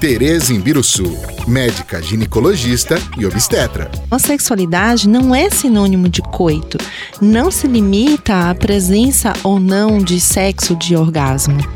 Tereza Imbiruçu, médica ginecologista e obstetra. A sexualidade não é sinônimo de coito. Não se limita à presença ou não de sexo de orgasmo.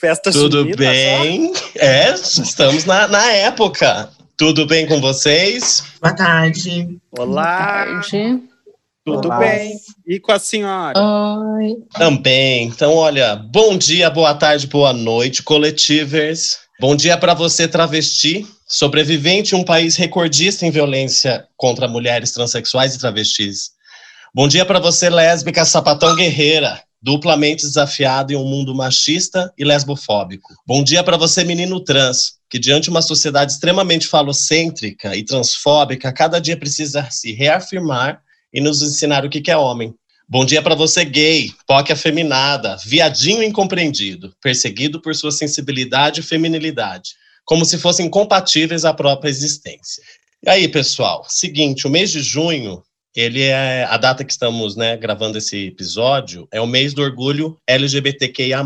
Festa Tudo junina, bem? É, estamos na, na época. Tudo bem com vocês? Boa tarde. Olá. Boa tarde. Tudo Olá. bem? E com a senhora? Oi. Também. Então, olha, bom dia, boa tarde, boa noite, coletivers. Bom dia para você, travesti, sobrevivente em um país recordista em violência contra mulheres transexuais e travestis. Bom dia para você, lésbica, sapatão guerreira, duplamente desafiada em um mundo machista e lesbofóbico. Bom dia para você, menino trans, que diante de uma sociedade extremamente falocêntrica e transfóbica, cada dia precisa se reafirmar e nos ensinar o que é homem. Bom dia para você, gay, POC afeminada, viadinho incompreendido, perseguido por sua sensibilidade e feminilidade, como se fossem compatíveis à própria existência. E aí, pessoal, seguinte, o mês de junho, ele é a data que estamos né, gravando esse episódio, é o mês do orgulho LGBTQIA+.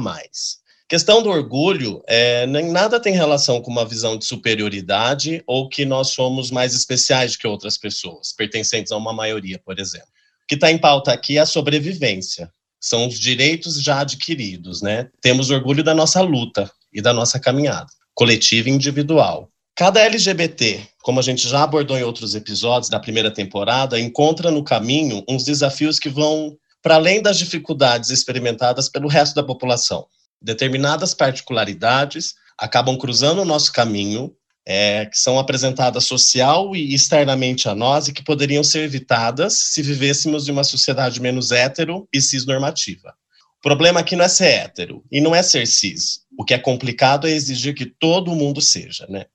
Questão do orgulho, é, nem nada tem relação com uma visão de superioridade ou que nós somos mais especiais do que outras pessoas, pertencentes a uma maioria, por exemplo. O que está em pauta aqui é a sobrevivência. São os direitos já adquiridos, né? Temos orgulho da nossa luta e da nossa caminhada, coletiva e individual. Cada LGBT, como a gente já abordou em outros episódios da primeira temporada, encontra no caminho uns desafios que vão para além das dificuldades experimentadas pelo resto da população determinadas particularidades acabam cruzando o nosso caminho, é, que são apresentadas social e externamente a nós e que poderiam ser evitadas se vivêssemos em uma sociedade menos hétero e cisnormativa. O problema aqui não é ser hétero e não é ser cis. O que é complicado é exigir que todo mundo seja, né?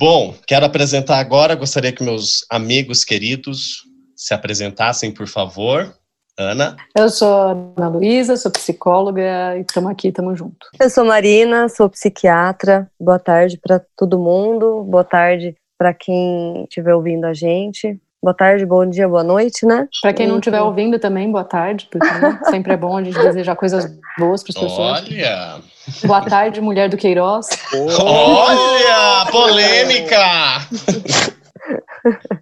Bom, quero apresentar agora, gostaria que meus amigos queridos se apresentassem, por favor. Ana. Eu sou Ana Luísa, sou psicóloga e estamos aqui, estamos junto. Eu sou Marina, sou psiquiatra. Boa tarde para todo mundo. Boa tarde para quem estiver ouvindo a gente. Boa tarde, bom dia, boa noite, né? Para quem não estiver ouvindo também, boa tarde, porque né, sempre é bom a gente desejar coisas boas para as pessoas. Olha! Boa tarde, mulher do Queiroz. Olha! Polêmica!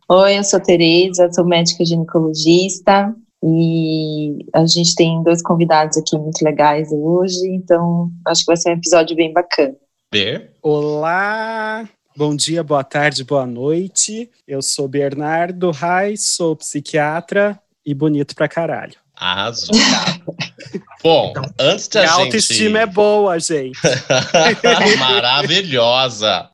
Oi, eu sou Tereza, sou médica ginecologista e a gente tem dois convidados aqui muito legais hoje, então acho que vai ser um episódio bem bacana. Ber. Olá! Bom dia, boa tarde, boa noite. Eu sou Bernardo Reis, sou psiquiatra e bonito pra caralho. Arrasou. Bom, antes da Minha gente... autoestima é boa, gente. Maravilhosa.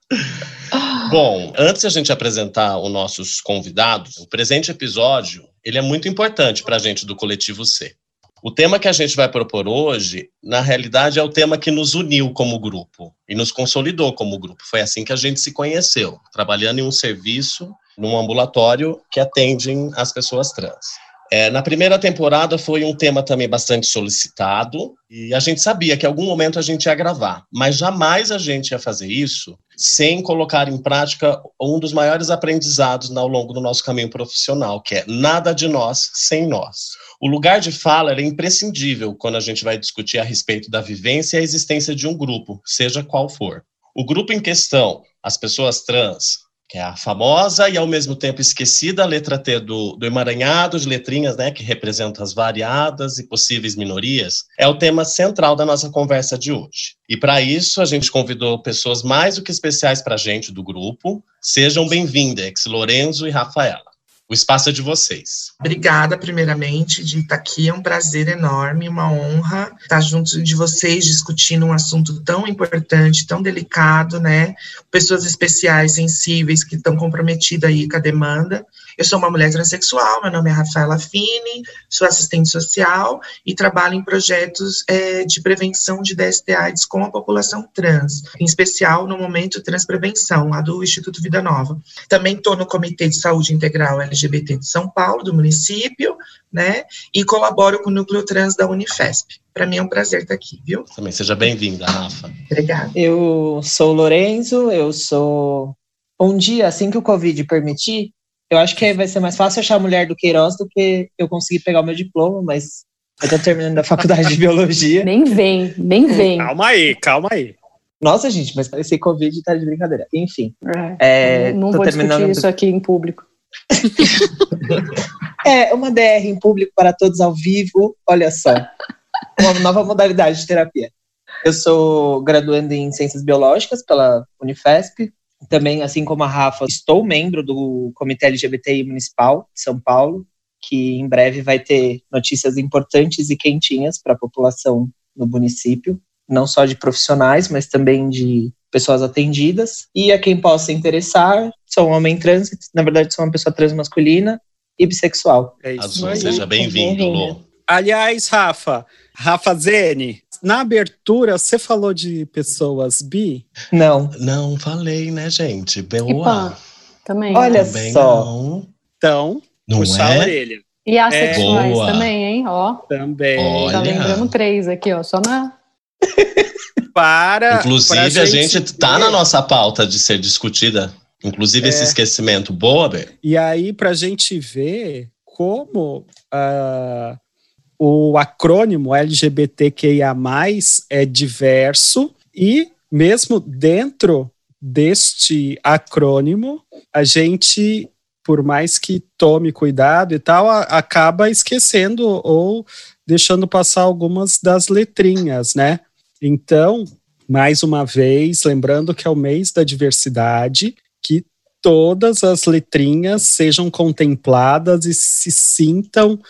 Bom, antes de a gente apresentar os nossos convidados, o presente episódio ele é muito importante para a gente do Coletivo C. O tema que a gente vai propor hoje, na realidade, é o tema que nos uniu como grupo e nos consolidou como grupo. Foi assim que a gente se conheceu, trabalhando em um serviço, num ambulatório que atendem as pessoas trans. É, na primeira temporada foi um tema também bastante solicitado e a gente sabia que em algum momento a gente ia gravar, mas jamais a gente ia fazer isso sem colocar em prática um dos maiores aprendizados ao longo do nosso caminho profissional, que é nada de nós sem nós. O lugar de fala é imprescindível quando a gente vai discutir a respeito da vivência e a existência de um grupo, seja qual for. O grupo em questão, as pessoas trans, que é a famosa e ao mesmo tempo esquecida letra T do, do emaranhado de letrinhas, né, que representa as variadas e possíveis minorias, é o tema central da nossa conversa de hoje. E para isso, a gente convidou pessoas mais do que especiais para a gente do grupo. Sejam bem-vindas, Lorenzo e Rafaela. O espaço é de vocês. Obrigada, primeiramente, de estar aqui. É um prazer enorme, uma honra estar junto de vocês discutindo um assunto tão importante, tão delicado, né? Pessoas especiais, sensíveis, que estão comprometidas aí com a demanda. Eu sou uma mulher transexual, meu nome é Rafaela Fini, sou assistente social e trabalho em projetos é, de prevenção de DST AIDS com a população trans, em especial no momento Transprevenção, lá do Instituto Vida Nova. Também estou no Comitê de Saúde Integral LGBT de São Paulo, do município, né, e colaboro com o Núcleo Trans da Unifesp. Para mim é um prazer estar aqui, viu? Também seja bem-vinda, Rafa. Obrigada. Eu sou o Lorenzo, eu sou um dia, assim que o Covid permitir, eu acho que vai ser mais fácil achar a mulher do Queiroz do que eu conseguir pegar o meu diploma, mas eu tô terminando a faculdade de biologia. Nem vem, nem vem. Calma aí, calma aí. Nossa, gente, mas esse Covid tá de brincadeira. Enfim. É, é, não vou discutir isso aqui em público. é, uma DR em público para todos ao vivo, olha só. Uma nova modalidade de terapia. Eu sou graduando em Ciências Biológicas pela Unifesp, também, assim como a Rafa, estou membro do Comitê LGBTI Municipal de São Paulo, que em breve vai ter notícias importantes e quentinhas para a população no município, não só de profissionais, mas também de pessoas atendidas. E a quem possa interessar, sou um homem trans, na verdade sou uma pessoa trans masculina e bissexual. É isso Azul, aí. seja bem-vindo, Lô. Aliás, Rafa, Rafa Zene, na abertura, você falou de pessoas bi? Não. Não falei, né, gente? Boa. Também. Olha também só. Não. Então, não puxar é? a orelha. E assexuais é. também, hein? Ó. Também. Olha. Tá lembrando três aqui, ó. Só na. Para. Inclusive, pra a gente, gente tá na nossa pauta de ser discutida. Inclusive, é. esse esquecimento. Boa, Bê. E aí, pra gente ver como. Uh, o acrônimo LGBTQIA, é diverso e, mesmo dentro deste acrônimo, a gente, por mais que tome cuidado e tal, a, acaba esquecendo ou deixando passar algumas das letrinhas, né? Então, mais uma vez, lembrando que é o mês da diversidade, que todas as letrinhas sejam contempladas e se sintam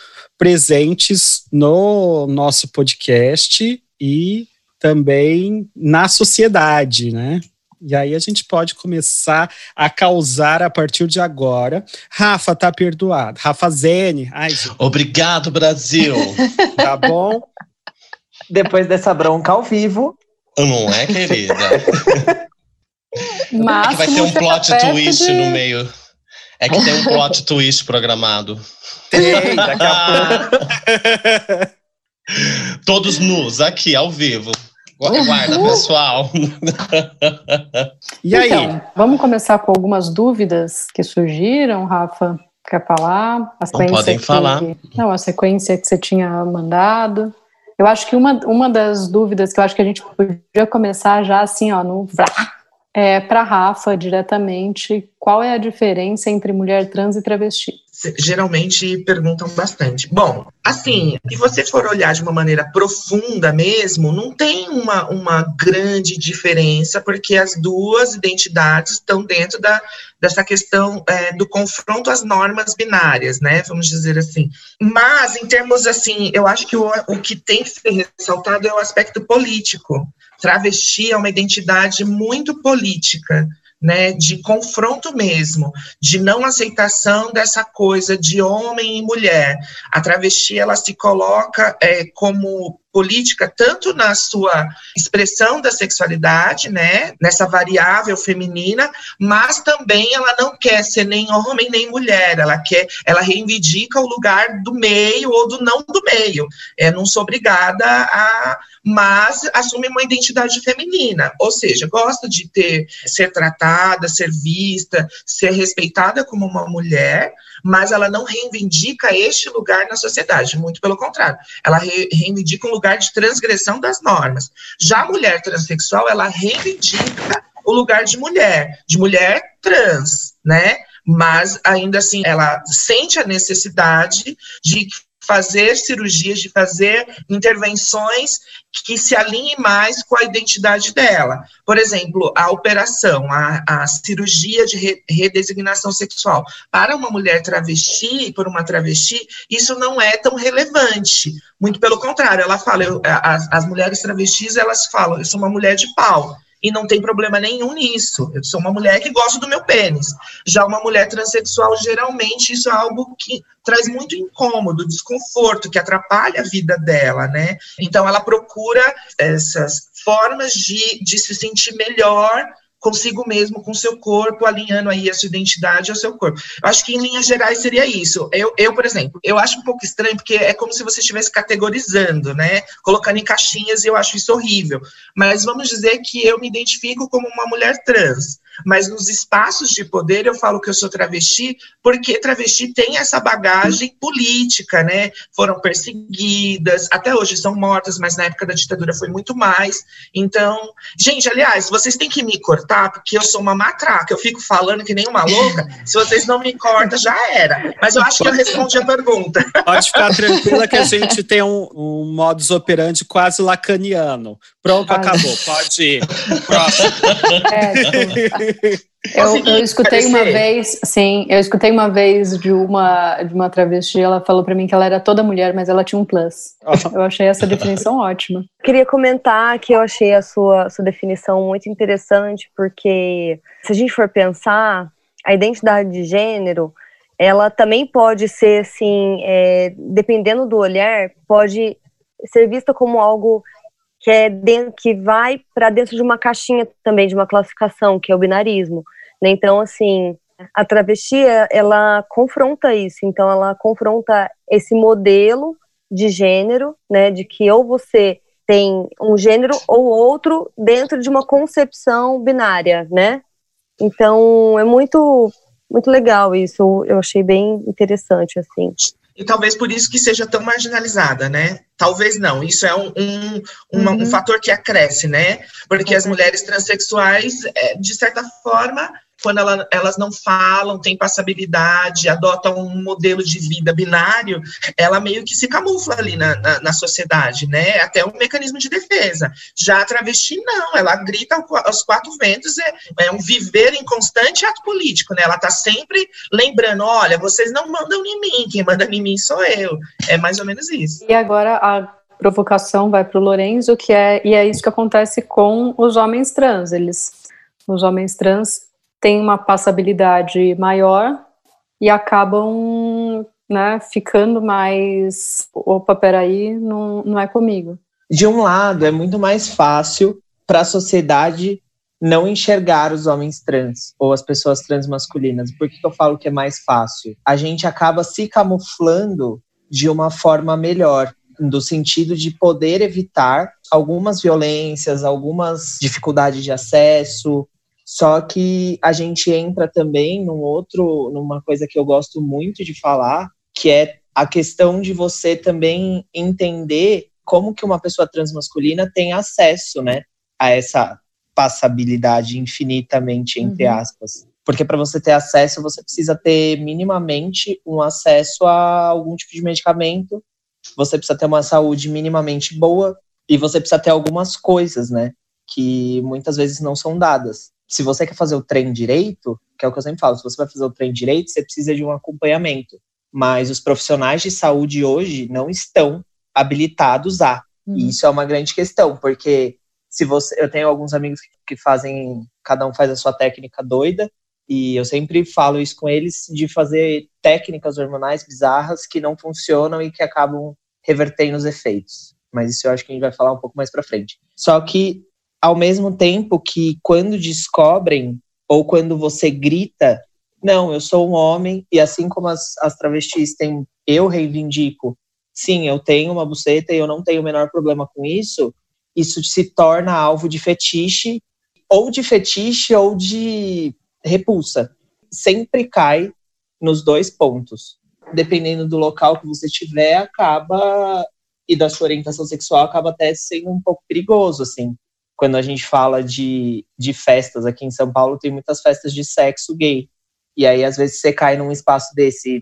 presentes no nosso podcast e também na sociedade, né? E aí a gente pode começar a causar a partir de agora. Rafa tá perdoado. Rafa Zene. Ai, Obrigado, Brasil. tá bom? Depois dessa bronca ao vivo. Não é, querida? Mas é que vai ter um plot twist de... no meio. É que tem um plot twist programado. Tem, daqui a pouco. Todos nus, aqui, ao vivo. Guarda, pessoal. e aí? Então, vamos começar com algumas dúvidas que surgiram, Rafa? Quer falar? A Não podem que, falar. Não, a sequência que você tinha mandado. Eu acho que uma, uma das dúvidas que eu acho que a gente podia começar já assim, ó, no é, para Rafa diretamente, qual é a diferença entre mulher trans e travesti? Geralmente perguntam bastante. Bom, assim, se você for olhar de uma maneira profunda mesmo, não tem uma, uma grande diferença, porque as duas identidades estão dentro da, dessa questão é, do confronto às normas binárias, né? Vamos dizer assim. Mas, em termos assim, eu acho que o, o que tem que ser ressaltado é o aspecto político travesti é uma identidade muito política, né, de confronto mesmo, de não aceitação dessa coisa de homem e mulher. A travesti ela se coloca é, como política tanto na sua expressão da sexualidade, né, nessa variável feminina, mas também ela não quer ser nem homem nem mulher, ela quer, ela reivindica o lugar do meio ou do não do meio. É, não sou obrigada a, mas assume uma identidade feminina, ou seja, gosta de ter ser tratada, ser vista, ser respeitada como uma mulher, mas ela não reivindica este lugar na sociedade, muito pelo contrário, ela re reivindica um lugar de transgressão das normas. Já a mulher transexual, ela reivindica o lugar de mulher, de mulher trans, né? Mas ainda assim, ela sente a necessidade de fazer cirurgias, de fazer intervenções que se alinhem mais com a identidade dela. Por exemplo, a operação, a, a cirurgia de re, redesignação sexual. Para uma mulher travesti, por uma travesti, isso não é tão relevante. Muito pelo contrário, ela fala, eu, as, as mulheres travestis, elas falam, eu sou uma mulher de pau e não tem problema nenhum nisso. Eu sou uma mulher que gosta do meu pênis. Já uma mulher transexual, geralmente, isso é algo que traz muito incômodo, desconforto, que atrapalha a vida dela, né? Então, ela procura essas formas de, de se sentir melhor consigo mesmo, com seu corpo, alinhando aí a sua identidade ao seu corpo. Eu acho que em linhas gerais seria isso. Eu, eu, por exemplo, eu acho um pouco estranho, porque é como se você estivesse categorizando, né? Colocando em caixinhas, e eu acho isso horrível. Mas vamos dizer que eu me identifico como uma mulher trans mas nos espaços de poder eu falo que eu sou travesti, porque travesti tem essa bagagem política, né? Foram perseguidas, até hoje são mortas, mas na época da ditadura foi muito mais. Então, gente, aliás, vocês têm que me cortar, porque eu sou uma matraca, eu fico falando que nem uma louca. Se vocês não me cortam, já era. Mas eu acho que eu respondi a pergunta. Pode ficar tranquila que a gente tem um, um modus operandi quase lacaniano. Pronto, Ai. acabou. Pode ir. Próximo. É, eu, eu, escutei uma vez, sim, eu escutei uma vez de uma de uma travesti, ela falou para mim que ela era toda mulher, mas ela tinha um plus. Eu achei essa definição ótima. Queria comentar que eu achei a sua, sua definição muito interessante, porque se a gente for pensar, a identidade de gênero, ela também pode ser assim, é, dependendo do olhar, pode ser vista como algo que é dentro, que vai para dentro de uma caixinha também de uma classificação que é o binarismo né? então assim a travesti ela confronta isso. Então ela confronta esse modelo de gênero né? De que ou você tem um gênero ou outro dentro de uma concepção binária né? Então é muito muito legal isso. Eu achei bem interessante assim e talvez por isso que seja tão marginalizada, né? Talvez não, isso é um, um, uma, uhum. um fator que acresce, né? Porque as mulheres transexuais, é, de certa forma, quando ela, elas não falam, têm passabilidade, adotam um modelo de vida binário, ela meio que se camufla ali na, na, na sociedade, né? Até um mecanismo de defesa. Já a travesti, não, ela grita aos quatro ventos, é, é um viver em constante ato político, né? Ela tá sempre lembrando, olha, vocês não mandam em mim, quem manda em mim sou eu. É mais ou menos isso. E agora a provocação vai para o Lorenzo, que é, e é isso que acontece com os homens trans, eles, os homens trans têm uma passabilidade maior e acabam né, ficando mais. Opa, peraí, não, não é comigo. De um lado, é muito mais fácil para a sociedade não enxergar os homens trans ou as pessoas trans masculinas. Por que, que eu falo que é mais fácil? A gente acaba se camuflando de uma forma melhor, no sentido de poder evitar algumas violências, algumas dificuldades de acesso, só que a gente entra também num outro, numa coisa que eu gosto muito de falar, que é a questão de você também entender como que uma pessoa transmasculina tem acesso, né, a essa passabilidade infinitamente entre uhum. aspas. Porque para você ter acesso, você precisa ter minimamente um acesso a algum tipo de medicamento, você precisa ter uma saúde minimamente boa e você precisa ter algumas coisas, né, que muitas vezes não são dadas se você quer fazer o trem direito, que é o que eu sempre falo, se você vai fazer o trem direito, você precisa de um acompanhamento. Mas os profissionais de saúde hoje não estão habilitados a. Uhum. E isso é uma grande questão, porque se você, eu tenho alguns amigos que fazem, cada um faz a sua técnica doida, e eu sempre falo isso com eles de fazer técnicas hormonais bizarras que não funcionam e que acabam revertendo os efeitos. Mas isso eu acho que a gente vai falar um pouco mais para frente. Só que ao mesmo tempo que quando descobrem ou quando você grita, não, eu sou um homem e assim como as, as travestis têm, eu reivindico, sim, eu tenho uma buceta e eu não tenho o menor problema com isso, isso se torna alvo de fetiche, ou de fetiche ou de repulsa. Sempre cai nos dois pontos. Dependendo do local que você estiver, acaba e da sua orientação sexual acaba até sendo um pouco perigoso, assim quando a gente fala de, de festas aqui em São Paulo, tem muitas festas de sexo gay. E aí, às vezes, você cai num espaço desse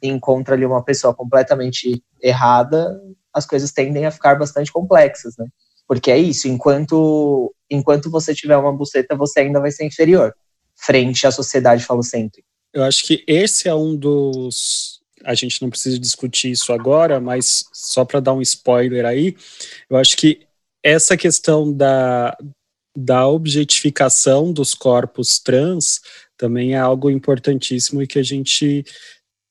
e encontra ali uma pessoa completamente errada, as coisas tendem a ficar bastante complexas, né? Porque é isso, enquanto, enquanto você tiver uma buceta, você ainda vai ser inferior frente à sociedade falocêntrica. Eu acho que esse é um dos. A gente não precisa discutir isso agora, mas só para dar um spoiler aí, eu acho que essa questão da, da objetificação dos corpos trans também é algo importantíssimo e que a gente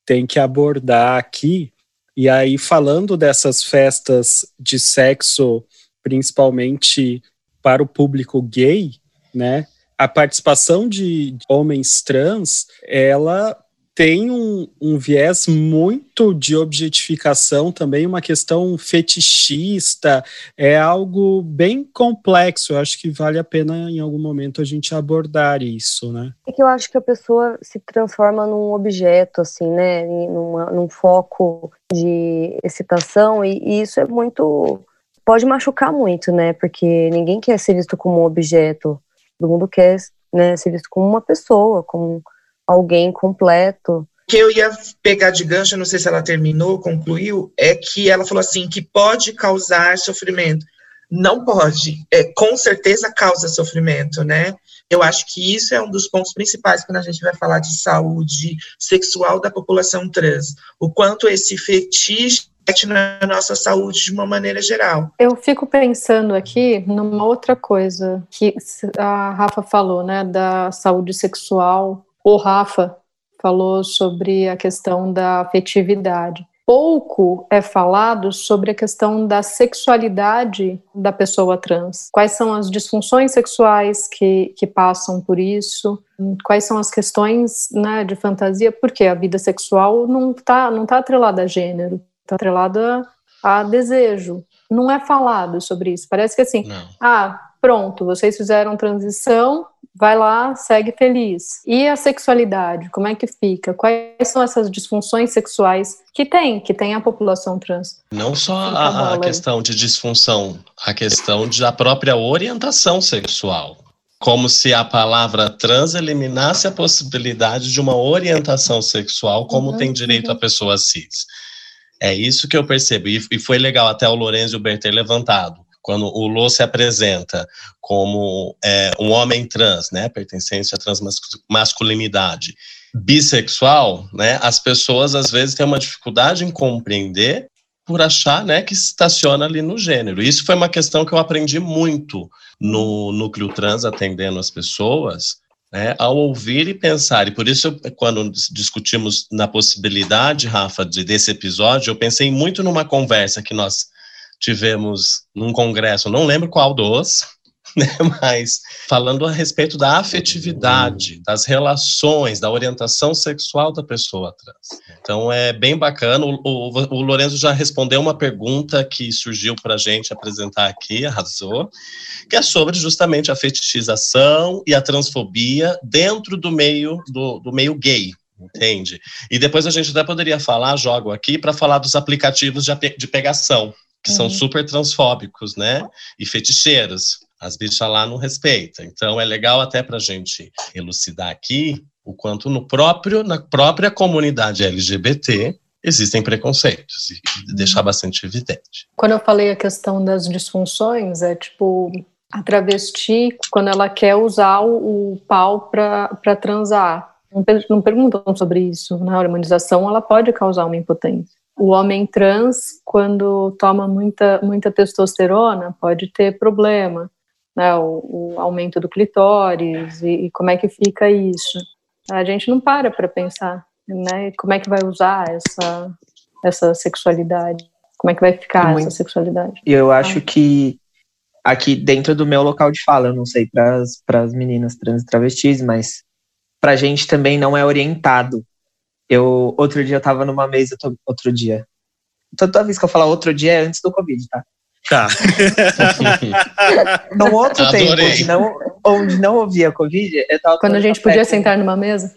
tem que abordar aqui. E aí, falando dessas festas de sexo, principalmente para o público gay, né? A participação de homens trans, ela tem um, um, viés muito de objetificação também, uma questão fetichista, é algo bem complexo. Eu acho que vale a pena em algum momento a gente abordar isso, né? É que eu acho que a pessoa se transforma num objeto, assim, né? Numa, num foco de excitação, e, e isso é muito. pode machucar muito, né? Porque ninguém quer ser visto como um objeto, todo mundo quer né, ser visto como uma pessoa, como alguém completo. O que eu ia pegar de gancho, não sei se ela terminou, concluiu, é que ela falou assim que pode causar sofrimento. Não pode, é, com certeza causa sofrimento, né? Eu acho que isso é um dos pontos principais quando a gente vai falar de saúde sexual da população trans. O quanto esse fetiche na nossa saúde de uma maneira geral. Eu fico pensando aqui numa outra coisa que a Rafa falou, né, da saúde sexual o Rafa falou sobre a questão da afetividade. Pouco é falado sobre a questão da sexualidade da pessoa trans. Quais são as disfunções sexuais que, que passam por isso? Quais são as questões né, de fantasia? Porque a vida sexual não está não tá atrelada a gênero, está atrelada a desejo. Não é falado sobre isso. Parece que assim, não. ah, pronto, vocês fizeram transição, vai lá, segue feliz. E a sexualidade, como é que fica? Quais são essas disfunções sexuais que tem, que tem a população trans? Não só a, a questão de disfunção, a questão da própria orientação sexual. Como se a palavra trans eliminasse a possibilidade de uma orientação sexual, como uhum, tem direito uhum. a pessoa cis. É isso que eu percebi, e foi legal até o Lourenço e o Berter levantado quando o Lô se apresenta como é, um homem trans, né, pertencente à transmasculinidade, bissexual, né, as pessoas às vezes têm uma dificuldade em compreender por achar, né, que estaciona ali no gênero. Isso foi uma questão que eu aprendi muito no núcleo trans atendendo as pessoas, né, ao ouvir e pensar. E por isso, quando discutimos na possibilidade, Rafa, de, desse episódio, eu pensei muito numa conversa que nós tivemos num congresso, não lembro qual dos, né, mas falando a respeito da afetividade, das relações, da orientação sexual da pessoa trans. Então é bem bacana. O, o, o Lorenzo já respondeu uma pergunta que surgiu para a gente apresentar aqui, arrasou, que é sobre justamente a fetichização e a transfobia dentro do meio do, do meio gay, entende? E depois a gente até poderia falar, jogo aqui, para falar dos aplicativos de, de pegação, que uhum. são super transfóbicos, né? E feticheiros. As bichas lá não respeitam. Então é legal até para a gente elucidar aqui o quanto no próprio, na própria comunidade LGBT existem preconceitos e deixar bastante evidente. Quando eu falei a questão das disfunções, é tipo a travesti, quando ela quer usar o, o pau para transar. Não, não perguntam sobre isso. Na hormonização, ela pode causar uma impotência o homem trans, quando toma muita, muita testosterona, pode ter problema, né? O, o aumento do clitóris e, e, como é que fica isso. A gente não para para pensar, né? Como é que vai usar essa, essa sexualidade? Como é que vai ficar Muito. essa sexualidade? E eu acho que aqui dentro do meu local de fala, eu não sei para as meninas trans e travestis, mas para a gente também não é orientado eu, outro dia, eu tava numa mesa, outro dia. Toda vez que eu falar outro dia é antes do Covid, tá? Tá. Num outro Adorei. tempo, onde não, onde não ouvia Covid, eu tava. Quando a gente podia sentar numa mesa?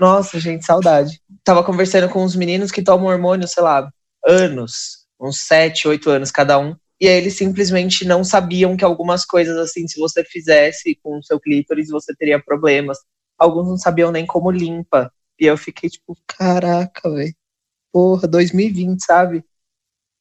Nossa, gente, saudade. Tava conversando com uns meninos que tomam hormônio, sei lá, anos, uns sete, oito anos cada um. E aí eles simplesmente não sabiam que algumas coisas, assim, se você fizesse com o seu clítoris, você teria problemas alguns não sabiam nem como limpa. E eu fiquei tipo, caraca, velho. Porra, 2020, sabe?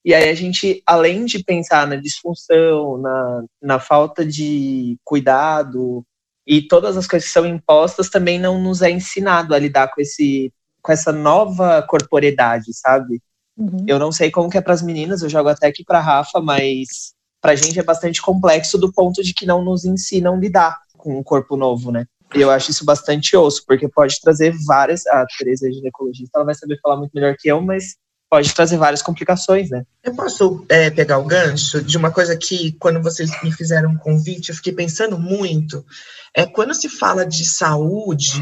E aí a gente, além de pensar na disfunção, na, na falta de cuidado e todas as coisas que são impostas, também não nos é ensinado a lidar com esse com essa nova corporeidade, sabe? Uhum. Eu não sei como que é para as meninas, eu jogo até aqui para Rafa, mas para a gente é bastante complexo do ponto de que não nos ensinam a lidar com um corpo novo, né? E eu acho isso bastante osso, porque pode trazer várias. A Teresa é ginecologista, ela vai saber falar muito melhor que eu, mas pode trazer várias complicações, né? Eu posso é, pegar o gancho de uma coisa que, quando vocês me fizeram um convite, eu fiquei pensando muito. É quando se fala de saúde,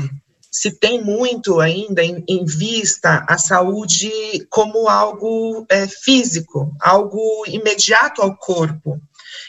se tem muito ainda em, em vista a saúde como algo é, físico, algo imediato ao corpo.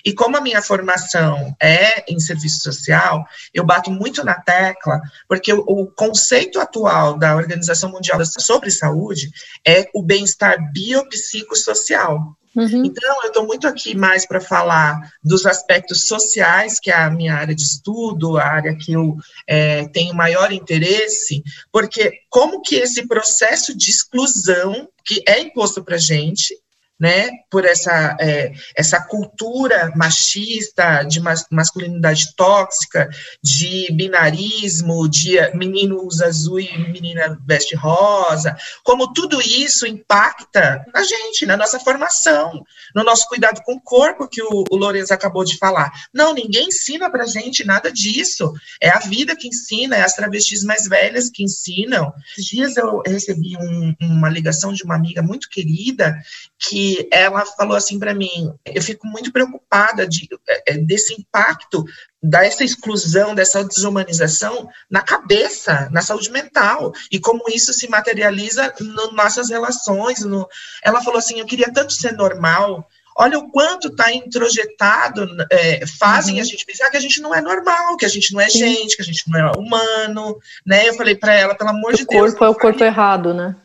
E como a minha formação é em serviço social, eu bato muito na tecla, porque o, o conceito atual da Organização Mundial sobre Saúde é o bem-estar biopsicossocial. Uhum. Então, eu estou muito aqui mais para falar dos aspectos sociais, que é a minha área de estudo, a área que eu é, tenho maior interesse, porque como que esse processo de exclusão que é imposto para a gente, né, por essa, é, essa cultura machista, de mas, masculinidade tóxica, de binarismo, de menino usa azul e menina veste rosa, como tudo isso impacta na gente, na nossa formação, no nosso cuidado com o corpo, que o, o Lourenço acabou de falar. Não, ninguém ensina pra gente nada disso. É a vida que ensina, é as travestis mais velhas que ensinam. Esses dias eu recebi um, uma ligação de uma amiga muito querida que ela falou assim para mim: eu fico muito preocupada de, é, é, desse impacto dessa exclusão, dessa desumanização na cabeça, na saúde mental, e como isso se materializa nas nossas relações. No... Ela falou assim: eu queria tanto ser normal. Olha o quanto está introjetado, é, fazem uhum. a gente pensar que a gente não é normal, que a gente não é Sim. gente, que a gente não é humano, né? Eu falei para ela, pelo amor o de Deus. O corpo é o corpo errado, né?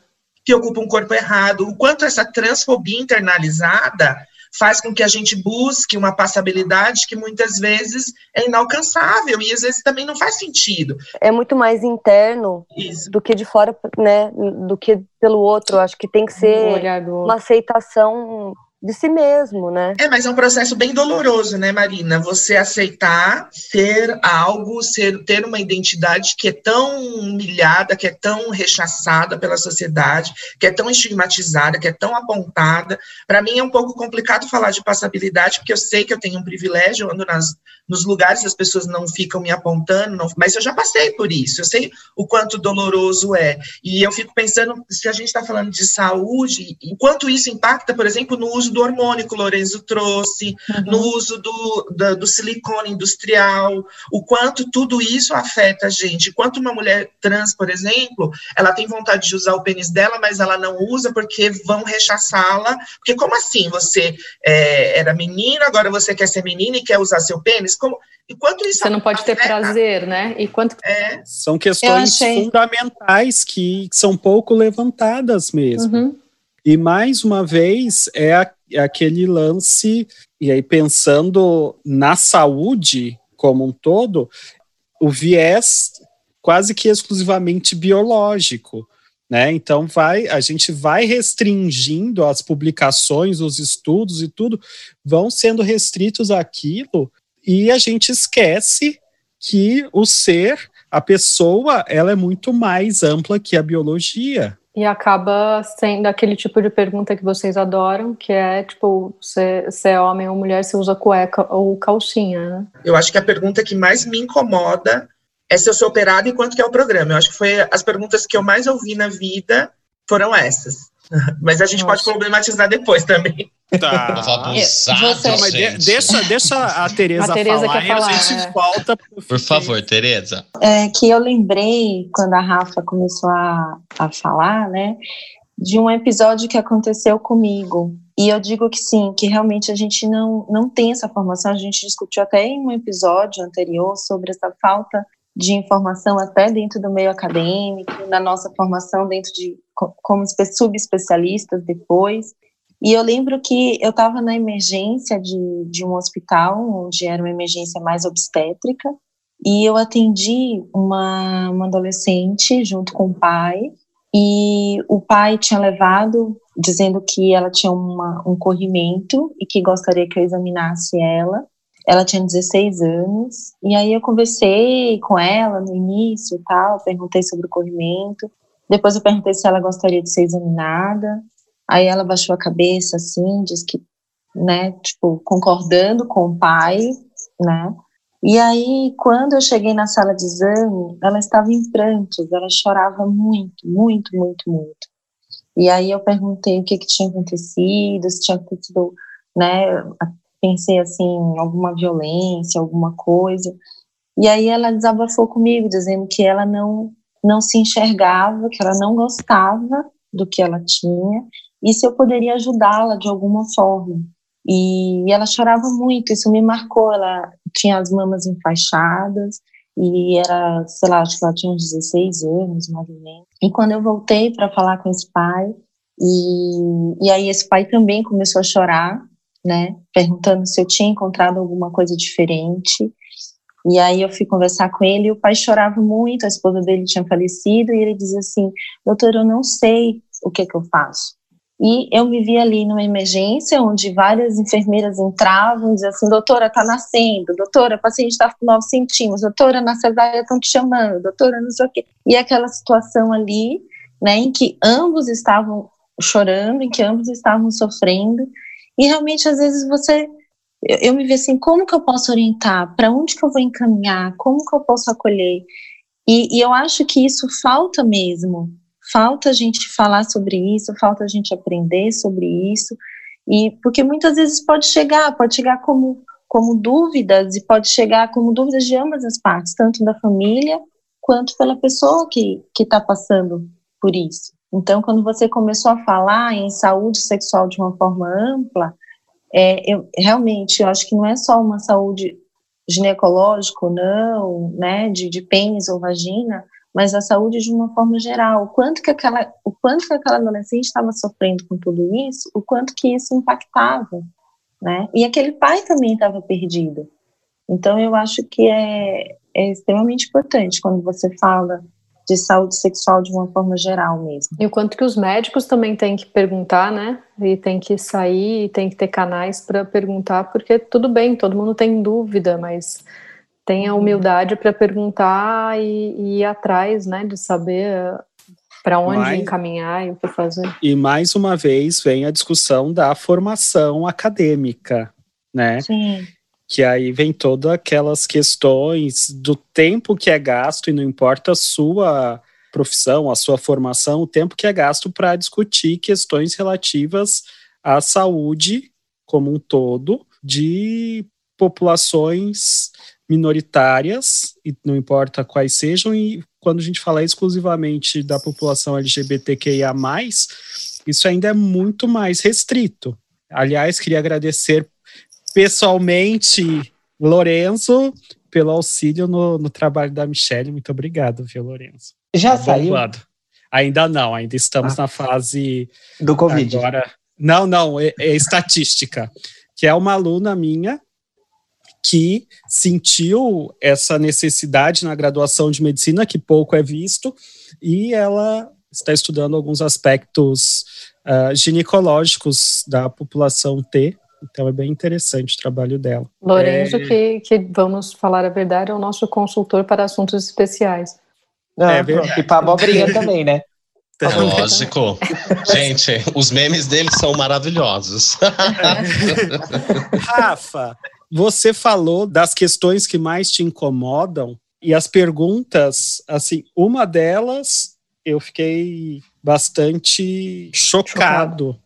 Que ocupa um corpo errado, o quanto essa transfobia internalizada faz com que a gente busque uma passabilidade que muitas vezes é inalcançável e às vezes também não faz sentido. É muito mais interno Isso. do que de fora, né, do que pelo outro. Acho que tem que ser uma aceitação de si mesmo, né? É, mas é um processo bem doloroso, né, Marina? Você aceitar ser algo, ser ter uma identidade que é tão humilhada, que é tão rechaçada pela sociedade, que é tão estigmatizada, que é tão apontada. Para mim é um pouco complicado falar de passabilidade, porque eu sei que eu tenho um privilégio, eu ando nas, nos lugares as pessoas não ficam me apontando, não, mas eu já passei por isso, eu sei o quanto doloroso é. E eu fico pensando, se a gente está falando de saúde, o quanto isso impacta, por exemplo, no uso do hormônio que o Lorenzo trouxe, uhum. no uso do, do, do, silicone industrial, o quanto tudo isso afeta a gente. Quanto uma mulher trans, por exemplo, ela tem vontade de usar o pênis dela, mas ela não usa porque vão rechaçá-la. Porque como assim? Você é, era menina, agora você quer ser menina e quer usar seu pênis? Como, Enquanto isso Você não pode afeta, ter prazer, né? E quanto... É. São questões fundamentais que são pouco levantadas mesmo. Uhum. E mais uma vez é, a, é aquele lance, e aí pensando na saúde como um todo, o viés quase que exclusivamente biológico. Né? Então vai, a gente vai restringindo as publicações, os estudos e tudo vão sendo restritos àquilo e a gente esquece que o ser, a pessoa, ela é muito mais ampla que a biologia. E acaba sendo aquele tipo de pergunta que vocês adoram, que é tipo, se, se é homem ou mulher, se usa cueca ou calcinha, né? Eu acho que a pergunta que mais me incomoda é se eu sou operada e quanto que é o programa. Eu acho que foi as perguntas que eu mais ouvi na vida foram essas. Mas a gente Nossa. pode problematizar depois também. Tá. Abusado, Você, mas de, deixa, deixa a Tereza, a Tereza falar, falar, e a gente é. volta. Por favor, Tereza. É que eu lembrei, quando a Rafa começou a, a falar, né, de um episódio que aconteceu comigo. E eu digo que sim, que realmente a gente não, não tem essa formação. A gente discutiu até em um episódio anterior sobre essa falta de informação até dentro do meio acadêmico, na nossa formação dentro de como subespecialistas depois. E eu lembro que eu estava na emergência de, de um hospital, onde era uma emergência mais obstétrica, e eu atendi uma, uma adolescente junto com o pai, e o pai tinha levado, dizendo que ela tinha uma, um corrimento e que gostaria que eu examinasse ela. Ela tinha 16 anos, e aí eu conversei com ela no início e tal, perguntei sobre o corrimento. Depois eu perguntei se ela gostaria de ser examinada. Aí ela baixou a cabeça assim, disse que, né, tipo, concordando com o pai, né? E aí, quando eu cheguei na sala de exame, ela estava em prantos, ela chorava muito, muito, muito, muito. E aí eu perguntei o que, que tinha acontecido, se tinha acontecido, né, pensei assim, alguma violência, alguma coisa. E aí ela desabafou comigo, dizendo que ela não, não se enxergava, que ela não gostava do que ela tinha, e se eu poderia ajudá-la de alguma forma. E ela chorava muito, isso me marcou. Ela tinha as mamas enfaixadas e era, sei lá, acho que ela tinha uns 16 anos, mais ou menos. E quando eu voltei para falar com esse pai, e, e aí esse pai também começou a chorar, né, perguntando se eu tinha encontrado alguma coisa diferente. E aí eu fui conversar com ele e o pai chorava muito, a esposa dele tinha falecido e ele dizia assim: "Doutor, eu não sei o que que eu faço. E eu me vi ali numa emergência, onde várias enfermeiras entravam e diziam assim, doutora, está nascendo, doutora, o paciente está com 9 centímetros, doutora, na cesárea estão te chamando, doutora, não sei o quê. E aquela situação ali, né, em que ambos estavam chorando, em que ambos estavam sofrendo, e realmente, às vezes, você... Eu, eu me vi assim, como que eu posso orientar? Para onde que eu vou encaminhar? Como que eu posso acolher? E, e eu acho que isso falta mesmo, falta a gente falar sobre isso, falta a gente aprender sobre isso, e porque muitas vezes pode chegar, pode chegar como, como dúvidas, e pode chegar como dúvidas de ambas as partes, tanto da família quanto pela pessoa que está passando por isso. Então, quando você começou a falar em saúde sexual de uma forma ampla, é, eu, realmente, eu acho que não é só uma saúde ginecológica, não, né, de, de pênis ou vagina, mas a saúde de uma forma geral. O quanto que aquela, o quanto que aquela adolescente estava sofrendo com tudo isso, o quanto que isso impactava, né? E aquele pai também estava perdido. Então eu acho que é, é extremamente importante quando você fala de saúde sexual de uma forma geral mesmo. E o quanto que os médicos também têm que perguntar, né? E tem que sair, tem que ter canais para perguntar, porque tudo bem, todo mundo tem dúvida, mas tenha humildade para perguntar e, e, ir atrás, né, de saber para onde mais, encaminhar e o que fazer. E mais uma vez vem a discussão da formação acadêmica, né? Sim. Que aí vem todas aquelas questões do tempo que é gasto, e não importa a sua profissão, a sua formação, o tempo que é gasto para discutir questões relativas à saúde como um todo de populações minoritárias, e não importa quais sejam, e quando a gente fala exclusivamente da população LGBTQIA, isso ainda é muito mais restrito. Aliás, queria agradecer pessoalmente Lorenzo pelo auxílio no, no trabalho da Michelle. Muito obrigado, viu, Lorenzo? Já tá saiu? Bombado. Ainda não, ainda estamos ah. na fase do Covid. Agora, não, não, é, é estatística, que é uma aluna minha que sentiu essa necessidade na graduação de medicina, que pouco é visto, e ela está estudando alguns aspectos uh, ginecológicos da população T. Então é bem interessante o trabalho dela. Lorenzo, é... que, que vamos falar a verdade, é o nosso consultor para assuntos especiais. Ah, é verdade. E para abobrinha também, né? Lógico. Gente, os memes dele são maravilhosos. Rafa, você falou das questões que mais te incomodam e as perguntas, assim, uma delas eu fiquei bastante chocado. chocado.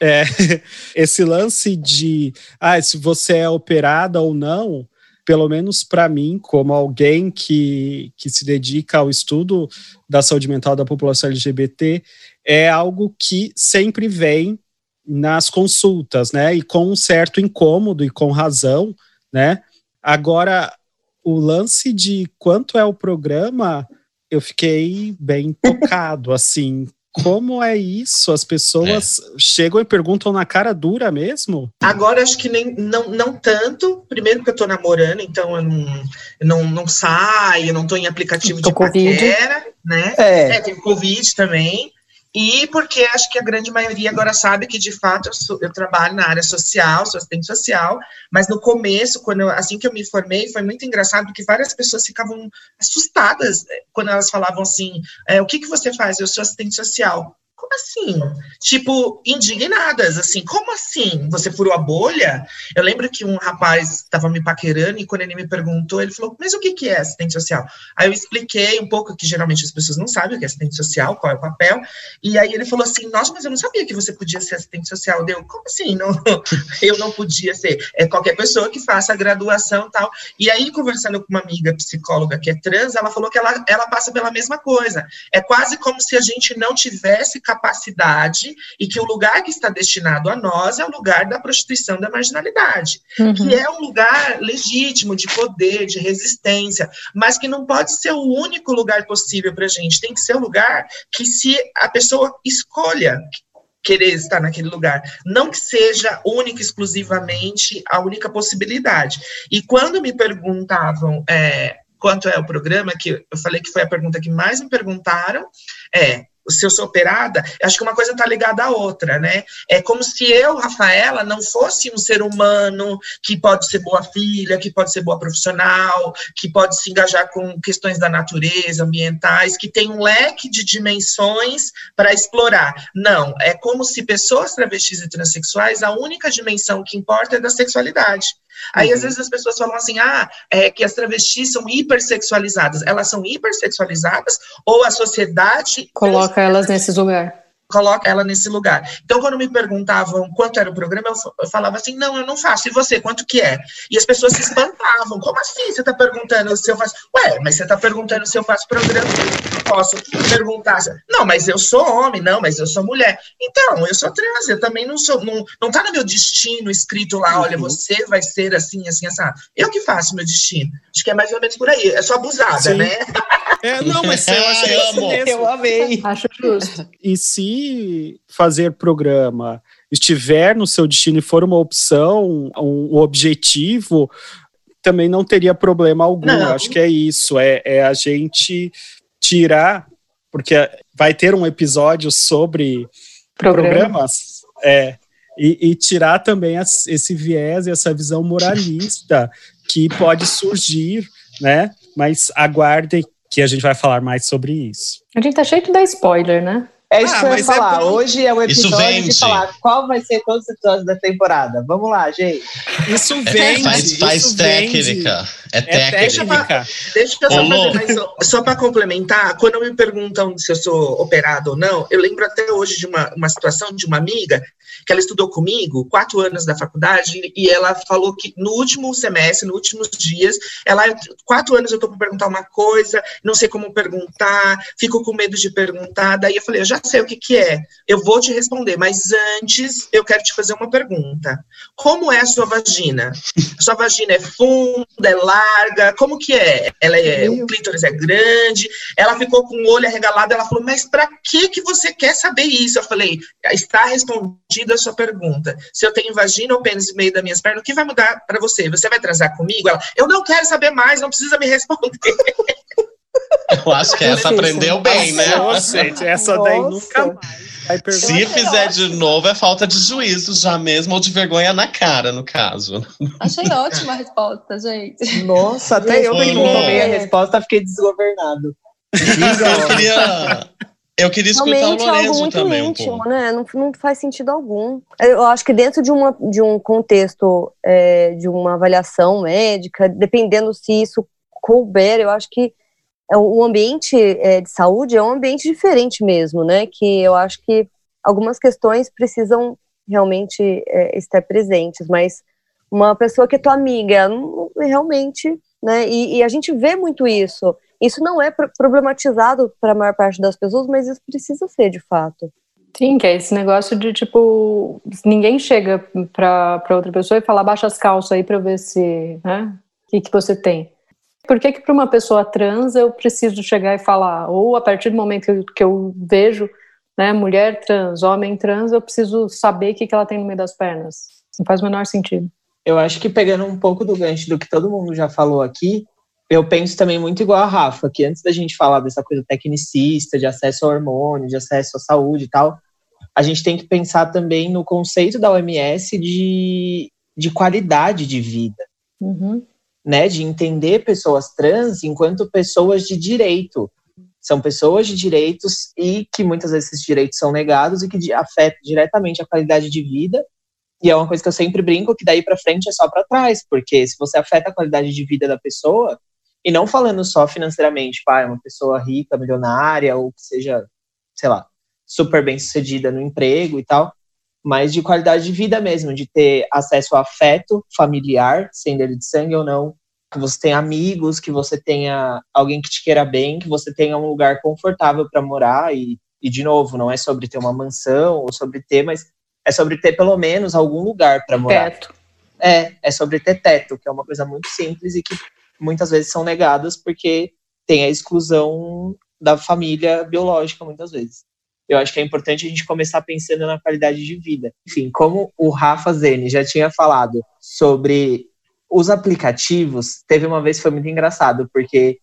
É, esse lance de ah, se você é operada ou não, pelo menos para mim, como alguém que, que se dedica ao estudo da saúde mental da população LGBT, é algo que sempre vem nas consultas, né? E com um certo incômodo e com razão, né? Agora, o lance de quanto é o programa, eu fiquei bem tocado, assim, como é isso? As pessoas é. chegam e perguntam na cara dura mesmo? Agora acho que nem, não, não tanto. Primeiro porque eu tô namorando, então eu não, eu não, não saio, eu não tô em aplicativo tô de paquera, né? É. é, tem Covid também. E porque acho que a grande maioria agora sabe que, de fato, eu, sou, eu, trabalho na área social, sou assistente social, mas no começo, quando eu, assim que eu me formei, foi muito engraçado, porque várias pessoas ficavam assustadas eh, quando elas falavam assim, é, o que, que você faz? Eu sou assistente social como assim? Tipo, indignadas, assim, como assim? Você furou a bolha? Eu lembro que um rapaz estava me paquerando e quando ele me perguntou, ele falou, mas o que, que é assistente social? Aí eu expliquei um pouco, que geralmente as pessoas não sabem o que é assistente social, qual é o papel, e aí ele falou assim, nossa, mas eu não sabia que você podia ser assistente social. Deu, como assim? Não, eu não podia ser. É qualquer pessoa que faça a graduação tal. E aí, conversando com uma amiga psicóloga que é trans, ela falou que ela, ela passa pela mesma coisa. É quase como se a gente não tivesse capacidade e que o lugar que está destinado a nós é o lugar da prostituição da marginalidade, uhum. que é um lugar legítimo de poder, de resistência, mas que não pode ser o único lugar possível para a gente. Tem que ser um lugar que se a pessoa escolha querer estar naquele lugar, não que seja única exclusivamente a única possibilidade. E quando me perguntavam é, quanto é o programa, que eu falei que foi a pergunta que mais me perguntaram, é se eu sou operada, acho que uma coisa está ligada à outra, né? É como se eu, Rafaela, não fosse um ser humano que pode ser boa filha, que pode ser boa profissional, que pode se engajar com questões da natureza, ambientais, que tem um leque de dimensões para explorar. Não, é como se pessoas travestis e transexuais, a única dimensão que importa é da sexualidade. Aí, uhum. às vezes, as pessoas falam assim, ah, é que as travestis são hipersexualizadas. Elas são hipersexualizadas ou a sociedade... Coloca elas nesse lugar coloca ela nesse lugar. Então, quando me perguntavam quanto era o programa, eu falava assim, não, eu não faço. E você, quanto que é? E as pessoas se espantavam. Como assim você está perguntando se eu faço? Ué, mas você está perguntando se eu faço programa? Eu posso perguntar. Não, mas eu sou homem. Não, mas eu sou mulher. Então, eu sou trans. Eu também não sou... Não, não tá no meu destino escrito lá, olha, uhum. você vai ser assim, assim, assim. Eu que faço meu destino. Acho que é mais ou menos por aí. É só abusada, Sim. né? É, não, mas eu achei eu, eu amei. Acho justo. E se fazer programa estiver no seu destino e for uma opção, um, objetivo, também não teria problema algum. Não. Acho que é isso. É, é a gente tirar, porque vai ter um episódio sobre Programa. programas. É, e, e, tirar também esse viés e essa visão moralista que pode surgir, né? Mas aguardem que a gente vai falar mais sobre isso. A gente tá cheio de dar spoiler, né? É isso ah, que eu ia é falar. É Hoje é o episódio de falar qual vai ser todos os episódios da temporada. Vamos lá, gente. Isso é, vende. É, faz, faz isso técnica. É, é técnica. Deixa eu só fazer mais, só para complementar, quando me perguntam se eu sou operado ou não, eu lembro até hoje de uma, uma situação de uma amiga que ela estudou comigo quatro anos da faculdade e ela falou que no último semestre, nos últimos dias, ela quatro anos eu tô para perguntar uma coisa, não sei como perguntar, fico com medo de perguntar. Daí eu falei, eu já sei o que que é, eu vou te responder, mas antes eu quero te fazer uma pergunta. Como é a sua vagina? A sua vagina é funda, é larga? Como que é? Ela é, o clítoris é grande? Ela ficou com o olho arregalado, ela falou, mas para que que você quer saber isso? Eu falei, está respondida a sua pergunta. Se eu tenho vagina ou pênis no meio das minhas pernas, o que vai mudar para você? Você vai transar comigo? Ela, eu não quero saber mais, não precisa me responder. Eu acho que essa aprendeu bem, né? Nossa, essa daí nunca mais. Se fizer de novo, é falta de juízo já mesmo, ou de vergonha na cara, no caso. Achei ótima a resposta, gente. Nossa, até eu que não tomei a resposta, fiquei desgovernado. eu queria, eu queria escutar Realmente o Lorenzo é algo muito também, íntimo, um né? Não, não faz sentido algum. Eu acho que dentro de, uma, de um contexto é, de uma avaliação médica, dependendo se isso couber, eu acho que é o ambiente é, de saúde é um ambiente diferente mesmo, né? Que eu acho que algumas questões precisam realmente é, estar presentes, mas uma pessoa que é tua amiga, não, realmente, né? E, e, a gente vê muito isso. Isso não é problematizado para a maior parte das pessoas, mas isso precisa ser de fato. Sim, que é esse negócio de tipo, ninguém chega para outra pessoa e fala, baixa as calças aí para ver se, né? O que, que você tem. Por que, que para uma pessoa trans eu preciso chegar e falar? Ou a partir do momento que eu, que eu vejo né? Mulher trans, homem trans, eu preciso saber o que, que ela tem no meio das pernas. Não faz o menor sentido. Eu acho que pegando um pouco do gancho do que todo mundo já falou aqui, eu penso também muito igual a Rafa, que antes da gente falar dessa coisa tecnicista, de acesso ao hormônio, de acesso à saúde e tal, a gente tem que pensar também no conceito da OMS de, de qualidade de vida, Uhum. né? De entender pessoas trans enquanto pessoas de direito. São pessoas de direitos e que muitas vezes esses direitos são negados e que afetam diretamente a qualidade de vida. E é uma coisa que eu sempre brinco que daí para frente é só para trás, porque se você afeta a qualidade de vida da pessoa, e não falando só financeiramente, tipo, ah, é uma pessoa rica, milionária, ou que seja, sei lá, super bem sucedida no emprego e tal, mas de qualidade de vida mesmo, de ter acesso a afeto familiar, sendo ele de sangue ou não, que você tenha amigos, que você tenha alguém que te queira bem, que você tenha um lugar confortável para morar e, e de novo, não é sobre ter uma mansão ou sobre ter, mas é sobre ter pelo menos algum lugar para morar. Teto. É, é sobre ter teto, que é uma coisa muito simples e que muitas vezes são negadas porque tem a exclusão da família biológica, muitas vezes. Eu acho que é importante a gente começar pensando na qualidade de vida. Enfim, como o Rafa Zene já tinha falado sobre os aplicativos, teve uma vez que foi muito engraçado, porque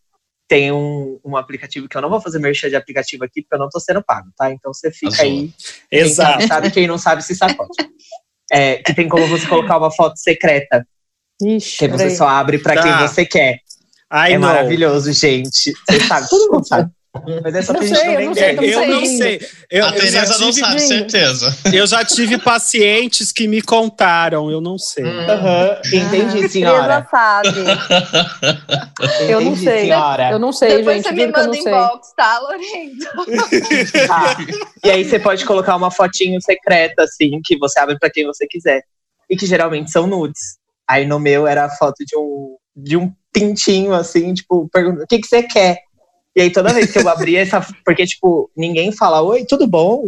tem um, um aplicativo que eu não vou fazer merchan de aplicativo aqui, porque eu não tô sendo pago, tá? Então você fica Azul. aí. Quem Exato. sabe, sabe, quem não sabe se sacode. É, que tem como você colocar uma foto secreta, Ixi, que você peraí. só abre pra quem Tá. você quer. Ai, é não. maravilhoso, gente. Você sabe, todo mundo sabe. Mas é só Não pra gente sei, não eu não sei, não Eu não ainda. sei. Eu, a Tereza não tive- sabe, certeza. Eu já tive pacientes que me contaram, eu não sei. Aham, Entendi, Tereza senhora. sabe. Eu não Entendi, sei. senhora. Eu não sei, Depois gente. você me manda inbox, tá, Lorenzo? Tá. E aí você pode colocar uma fotinho secreta, assim, que você abre pra quem você quiser. E que geralmente são nudes. Aí no meu era a foto de um, de um pintinho, assim, tipo, perguntando, o que, que você quer? E aí toda vez que eu abria essa. Porque, tipo, ninguém fala, oi, tudo bom?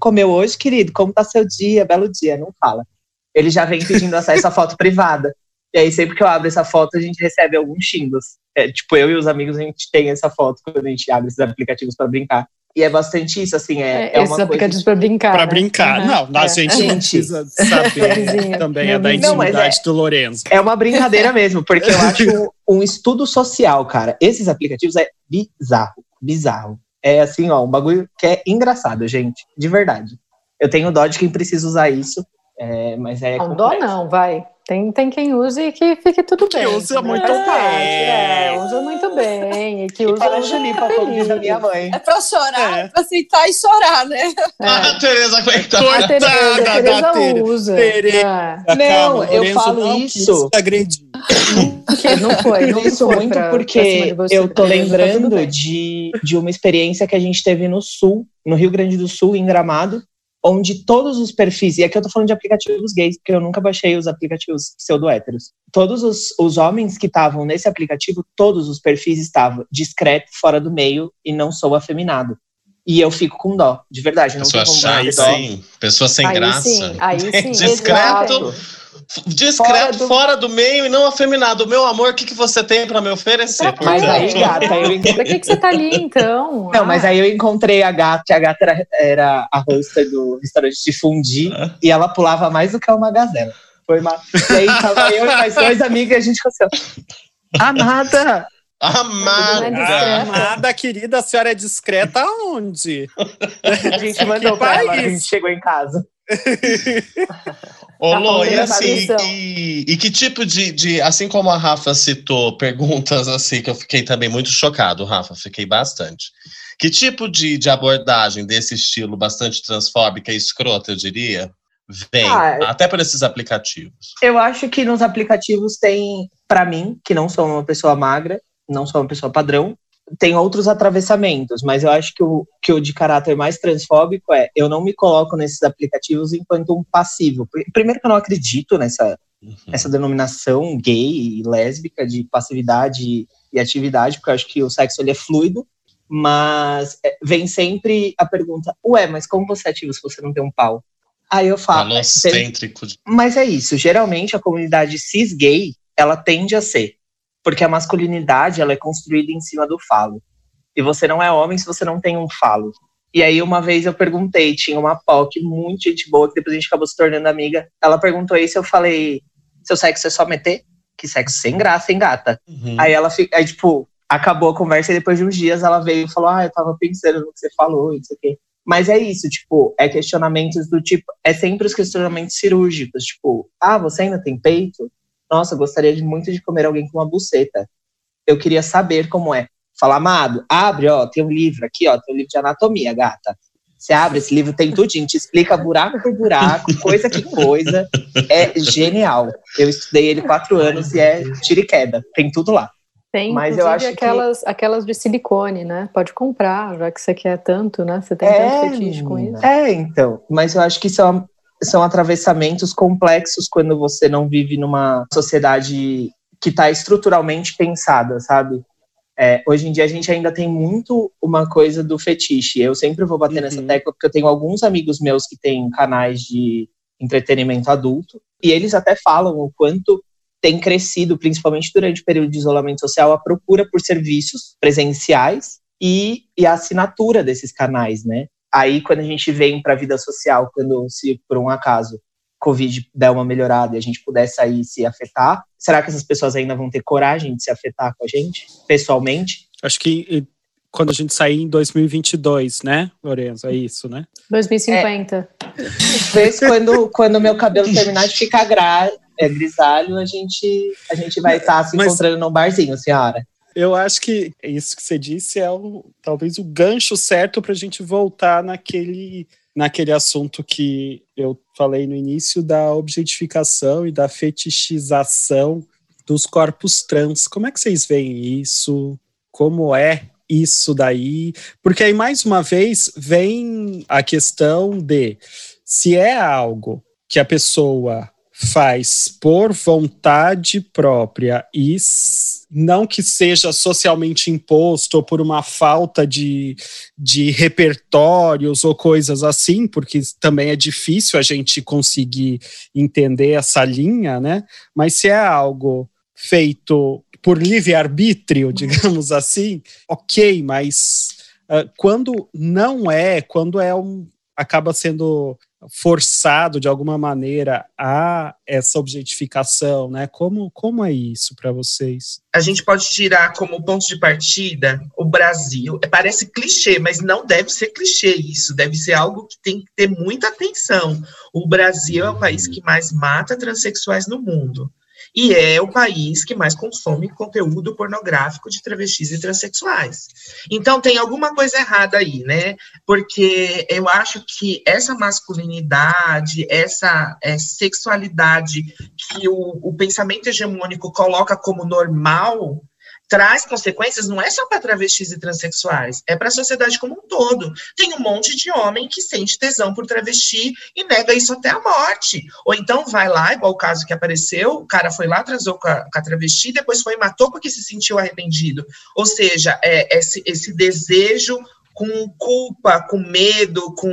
Comeu hoje, querido? Como tá seu dia? Belo dia. Não fala. Ele já vem pedindo acesso à foto privada. E aí, sempre que eu abro essa foto, a gente recebe alguns xingos. É, tipo, eu e os amigos, a gente tem essa foto quando a gente abre esses aplicativos pra brincar. E é bastante isso, assim, é, É, é esses uma coisa aplicativos pra brincar. Pra né? brincar. Aham, Não, a é. gente não Gente. precisa saber também é da vizinho. Não, intimidade do Lorenzo. É uma brincadeira mesmo, porque eu acho um, um estudo social, cara. Esses aplicativos é bizarro, bizarro. É assim, ó, um bagulho que é engraçado, gente, de verdade. Eu tenho dó de quem precisa usar isso, é, mas é. Não, dó complexo. não, vai. Tem, tem quem use e que fique tudo Que bem. usa muito Faz parte, bem. É, usa muito bem. E que E usa parece ali pra como diz a minha mãe. É pra chorar, É. é pra aceitar e chorar, né? A É. Tereza, coitada. A Tereza, a Coitada da Tereza Tere- usa. Tereza. É. Não, Calma, eu Lorenzo falo não isso. Que não foi, não Isso foi muito pra- pra porque você, eu tô Tereza, tá lembrando bem. de, de uma experiência que a gente teve no Sul, no Rio Grande do Sul, em Gramado, onde todos os perfis, e aqui eu tô falando de aplicativos gays, porque eu nunca baixei os aplicativos pseudo-héteros. Todos os, os homens que estavam nesse aplicativo, todos os perfis estavam discreto, fora do meio e não sou afeminado. E eu fico com dó, de verdade. Não Pessoa chata, dó. hein? Pessoa sem Aí graça. sim, aí sim. Discreto, exato. Discreto, Fora fora do- do... meio e não afeminado. Meu amor, o que, que você tem pra me oferecer? Mas aí, gata, eu Pra que, que você tá ali, então? Não, mas aí eu encontrei a gata, que a gata era, era a hosta do restaurante de fundi, e ela pulava mais do que uma gazela. Foi uma... E aí tava eu e mais dois amigos e a gente ficou assim, amada! Amada. É. Amada querida, a senhora é discreta aonde? A gente mandou pra ela, a gente chegou em casa. Ô, Tá Lô, e assim, e, e que tipo de, de. Assim como a Rafa citou perguntas assim, que eu fiquei também muito chocado, Rafa, fiquei bastante. Que tipo de, de abordagem desse estilo bastante transfóbica e escrota, eu diria, vem Ah, até por esses aplicativos? Eu acho que nos aplicativos tem, pra mim, que não sou uma pessoa magra, não sou uma pessoa padrão, tem outros atravessamentos, mas eu acho que o, que o de caráter mais transfóbico é eu não me coloco nesses aplicativos enquanto um passivo. Pr- Primeiro que eu não acredito nessa, essa denominação gay e lésbica de passividade e atividade, porque eu acho que o sexo ele é fluido, mas é, vem sempre a pergunta, ué, mas como você é ativo se você não tem um pau? Aí eu falo, "É, Falocêntrico. de- mas é isso, geralmente a comunidade cis gay, ela tende a ser, porque a masculinidade ela é construída em cima do falo. E você não é homem se você não tem um falo. E aí, uma vez eu perguntei, tinha uma POC muito gente boa, que depois a gente acabou se tornando amiga. Ela perguntou isso, eu falei: seu sexo é só meter? Que sexo sem graça, hein, gata? Uhum. Aí ela fica, aí, tipo, acabou a conversa e depois de uns dias ela veio e falou: Ah, eu tava pensando no que você falou, e não sei o quê. Mas é isso, tipo, é questionamentos do tipo, é sempre os questionamentos cirúrgicos, tipo, ah, você ainda tem peito? Nossa, eu gostaria de, muito de comer alguém com uma buceta. Eu queria saber como é. Fala, amado, abre, ó, tem um livro aqui, ó, tem um livro de anatomia, gata. Você abre esse livro, tem tudinho, te explica buraco por buraco, coisa que coisa. É genial. Eu estudei ele quatro anos e é tira e queda. Tem tudo lá. Tem, Mas eu acho que- aquelas, aquelas de silicone, né? Pode comprar, já que você quer tanto, né? Você tem É, tanto fetiche com isso. É, então. Mas eu acho que são, são atravessamentos complexos quando você não vive numa sociedade que está estruturalmente pensada, sabe? É, hoje em dia a gente ainda tem muito uma coisa do fetiche. Eu sempre vou bater nessa tecla porque eu tenho alguns amigos meus que têm canais de entretenimento adulto e eles até falam o quanto tem crescido, principalmente durante o período de isolamento social, a procura por serviços presenciais e, e a assinatura desses canais, né? Aí, quando a gente vem para a vida social, quando se por um acaso Covid der uma melhorada e a gente puder sair e se afetar, será que essas pessoas ainda vão ter coragem de se afetar com a gente, pessoalmente? Acho que quando a gente sair em 2022, né, Lorenzo? É isso, né? 2050. Talvez quando quando meu cabelo terminar de ficar gra, é, grisalho, a gente a gente vai estar se Mas- encontrando num barzinho, senhora. Eu acho que isso que você disse é o, talvez o gancho certo para a gente voltar naquele, naquele assunto que eu falei no início da objetificação e da fetichização dos corpos trans. Como é que vocês veem isso? Como é isso daí? Porque aí, mais uma vez, vem a questão de se é algo que a pessoa faz por vontade própria e não que seja socialmente imposto ou por uma falta de, de repertórios ou coisas assim, porque também é difícil a gente conseguir entender essa linha, né? Mas se é algo feito por livre-arbítrio, digamos assim, ok, mas ah, quando não é, quando é um. acaba sendo forçado de alguma maneira a essa objetificação, né? Como, como é isso para vocês? a gente pode tirar como ponto de partida o Brasil. É, Parece clichê, mas não deve ser clichê isso. Deve ser algo que tem que ter muita atenção. O Brasil é o país que mais mata transexuais no mundo. E é o país que mais consome conteúdo pornográfico de travestis e transexuais. Então tem alguma coisa errada aí, né? Porque eu acho que essa masculinidade, essa é, sexualidade que o, o pensamento hegemônico coloca como normal traz consequências não é só para travestis e transexuais, é para a sociedade como um todo. Tem um monte de homem que sente tesão por travesti e nega isso até a morte. Ou então vai lá, igual o caso que apareceu, o cara foi lá, transou com a, com a travesti, depois foi e matou porque se sentiu arrependido. Ou seja, é, esse, esse desejo com culpa, com medo, com,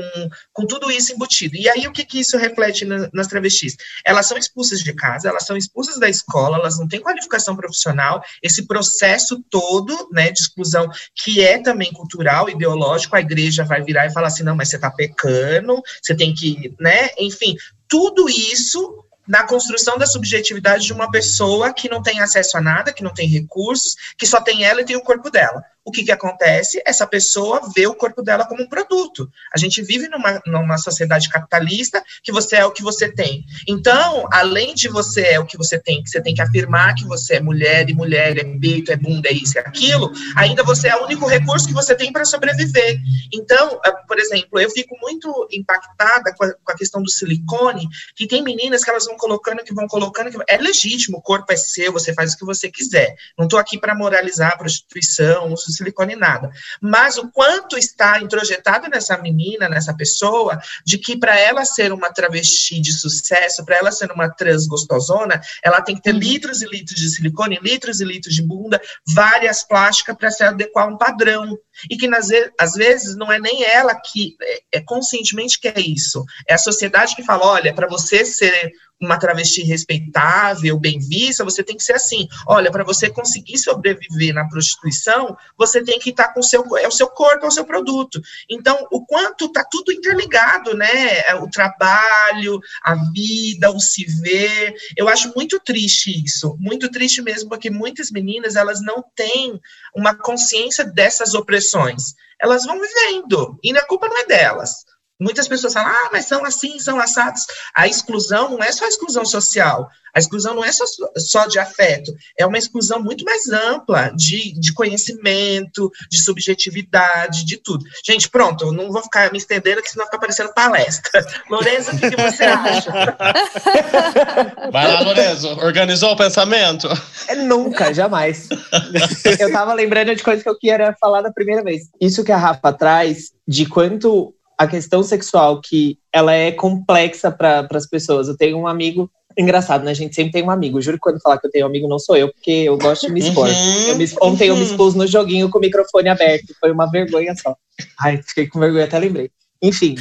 com tudo isso embutido. E aí, o que, que isso reflete na- nas travestis? Elas são expulsas de casa, elas são expulsas da escola, elas não têm qualificação profissional, esse processo todo, né, de exclusão, que é também cultural, ideológico, a igreja vai virar e falar assim, não, mas você está pecando, você tem que, né, enfim, tudo isso na construção da subjetividade de uma pessoa que não tem acesso a nada, que não tem recursos, que só tem ela e tem o corpo dela. O que, que acontece? Essa pessoa vê o corpo dela como um produto. A gente vive numa, numa sociedade capitalista que você é o que você tem. Então, além de você é o que você tem, que você tem que afirmar que você é mulher e mulher, é peito, é bunda, é isso e aquilo, ainda você é o único recurso que você tem para sobreviver. Então, ah, por exemplo, eu fico muito impactada com a, com a questão do silicone, que tem meninas que elas vão colocando, que vão colocando, que é legítimo, o corpo é seu, você faz o que você quiser. Não estou aqui para moralizar a prostituição, de silicone, nada. Mas o quanto está introjetado nessa menina, nessa pessoa, de que para ela ser uma travesti de sucesso, para ela ser uma trans gostosona, ela tem que ter litros e litros de silicone, litros e litros de bunda, várias plásticas para se adequar a um padrão. E que nas, às vezes não é nem ela que é, é conscientemente que é isso. É a sociedade que fala: olha, para você ser uma travesti respeitável, bem vista, você tem que ser assim. Olha, para você conseguir sobreviver na prostituição, você tem que estar tá com o seu é o seu corpo, é o seu produto. Então, o quanto tá tudo interligado, né? É o trabalho, a vida, o se ver. Eu acho muito triste isso, muito triste mesmo, porque muitas meninas elas não têm uma consciência dessas opressões. Elas vão vivendo e a culpa não é delas. Muitas pessoas falam, ah, mas são assim, são assados. A exclusão não é só exclusão social, a exclusão não é só, só de afeto, é uma exclusão muito mais ampla de, de conhecimento, de subjetividade, de tudo. Gente, pronto, eu não vou ficar me estendendo, que senão fica parecendo palestra. Lorenzo, o que, que você acha? Vai lá, Lorenzo, organizou o pensamento? É, nunca, jamais. eu tava lembrando de coisas que eu queria falar da primeira vez. Isso que a Rafa traz, de quanto a questão sexual que ela é complexa para as pessoas. Eu tenho um amigo engraçado, né? A gente sempre tem um amigo. Juro que quando falar que eu tenho um amigo não sou eu, porque eu gosto de me expor. Uhum. Eu me, ontem eu me expus no joguinho com o microfone aberto. Foi uma vergonha só. Ai, fiquei com vergonha, até lembrei. Enfim,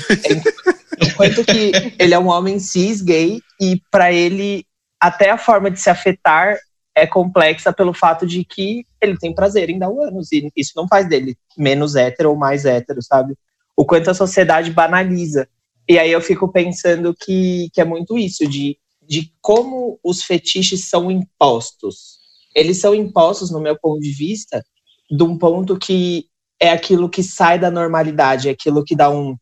enquanto que ele é um homem cis, gay, e para ele até a forma de se afetar é complexa pelo fato de que ele tem prazer em dar o ânus, e isso não faz dele menos hétero ou mais hétero, sabe? O quanto a sociedade banaliza. E aí eu fico pensando que, que é muito isso, de, de como os fetiches são impostos. Eles são impostos, no meu ponto de vista, de um ponto que é aquilo que sai da normalidade, é aquilo que dá um,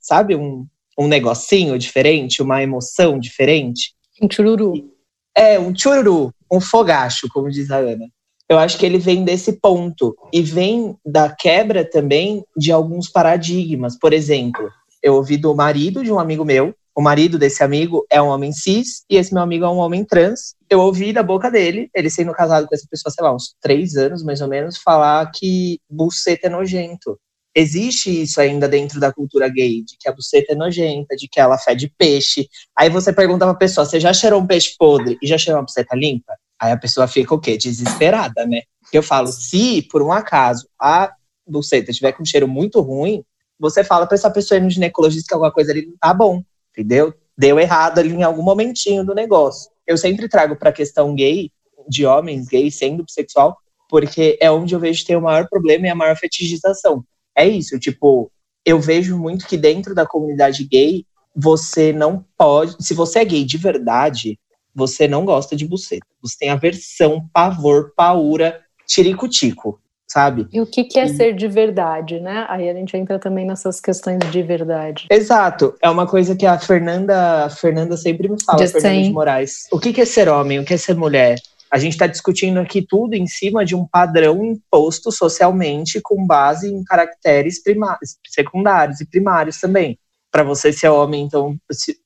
sabe, um, um negocinho diferente, uma emoção diferente. Um chururu. É, um chururu, um fogacho, como diz a Ana. Eu acho que ele vem desse ponto e vem da quebra também de alguns paradigmas. Por exemplo, eu ouvi do marido de um amigo meu, o marido desse amigo é um homem cis e esse meu amigo é um homem trans. Eu ouvi da boca dele, ele sendo casado com essa pessoa, sei lá, uns três anos mais ou menos, falar que buceta é nojento. Existe isso ainda dentro da cultura gay, de que a buceta é nojenta, de que ela fede peixe. Aí você pergunta pra pessoa, você já cheirou um peixe podre e já cheirou uma buceta limpa? Aí a pessoa fica o quê? Desesperada, né? Eu falo, se por um acaso a buceta tiver com um cheiro muito ruim, você fala para essa pessoa ir no ginecologista que alguma coisa ali não tá bom, entendeu? Deu errado ali em algum momentinho do negócio. Eu sempre trago para questão gay, de homens gays sendo bissexual, porque é onde eu vejo ter o maior problema e a maior fetichização. É isso, tipo, eu vejo muito que dentro da comunidade gay, você não pode, se você é gay de verdade, você não gosta de buceta. Você tem aversão, pavor, paura, tiricutico, sabe? E o que, que é e... ser de verdade, né? Aí a gente entra também nessas questões de verdade. Exato. É uma coisa que a Fernanda, a Fernanda sempre me fala, Just Fernanda de Moraes. O que, que é ser homem? O que é ser mulher? A gente está discutindo aqui tudo em cima de um padrão imposto socialmente com base em caracteres primários, secundários e primários também para você ser homem. Então,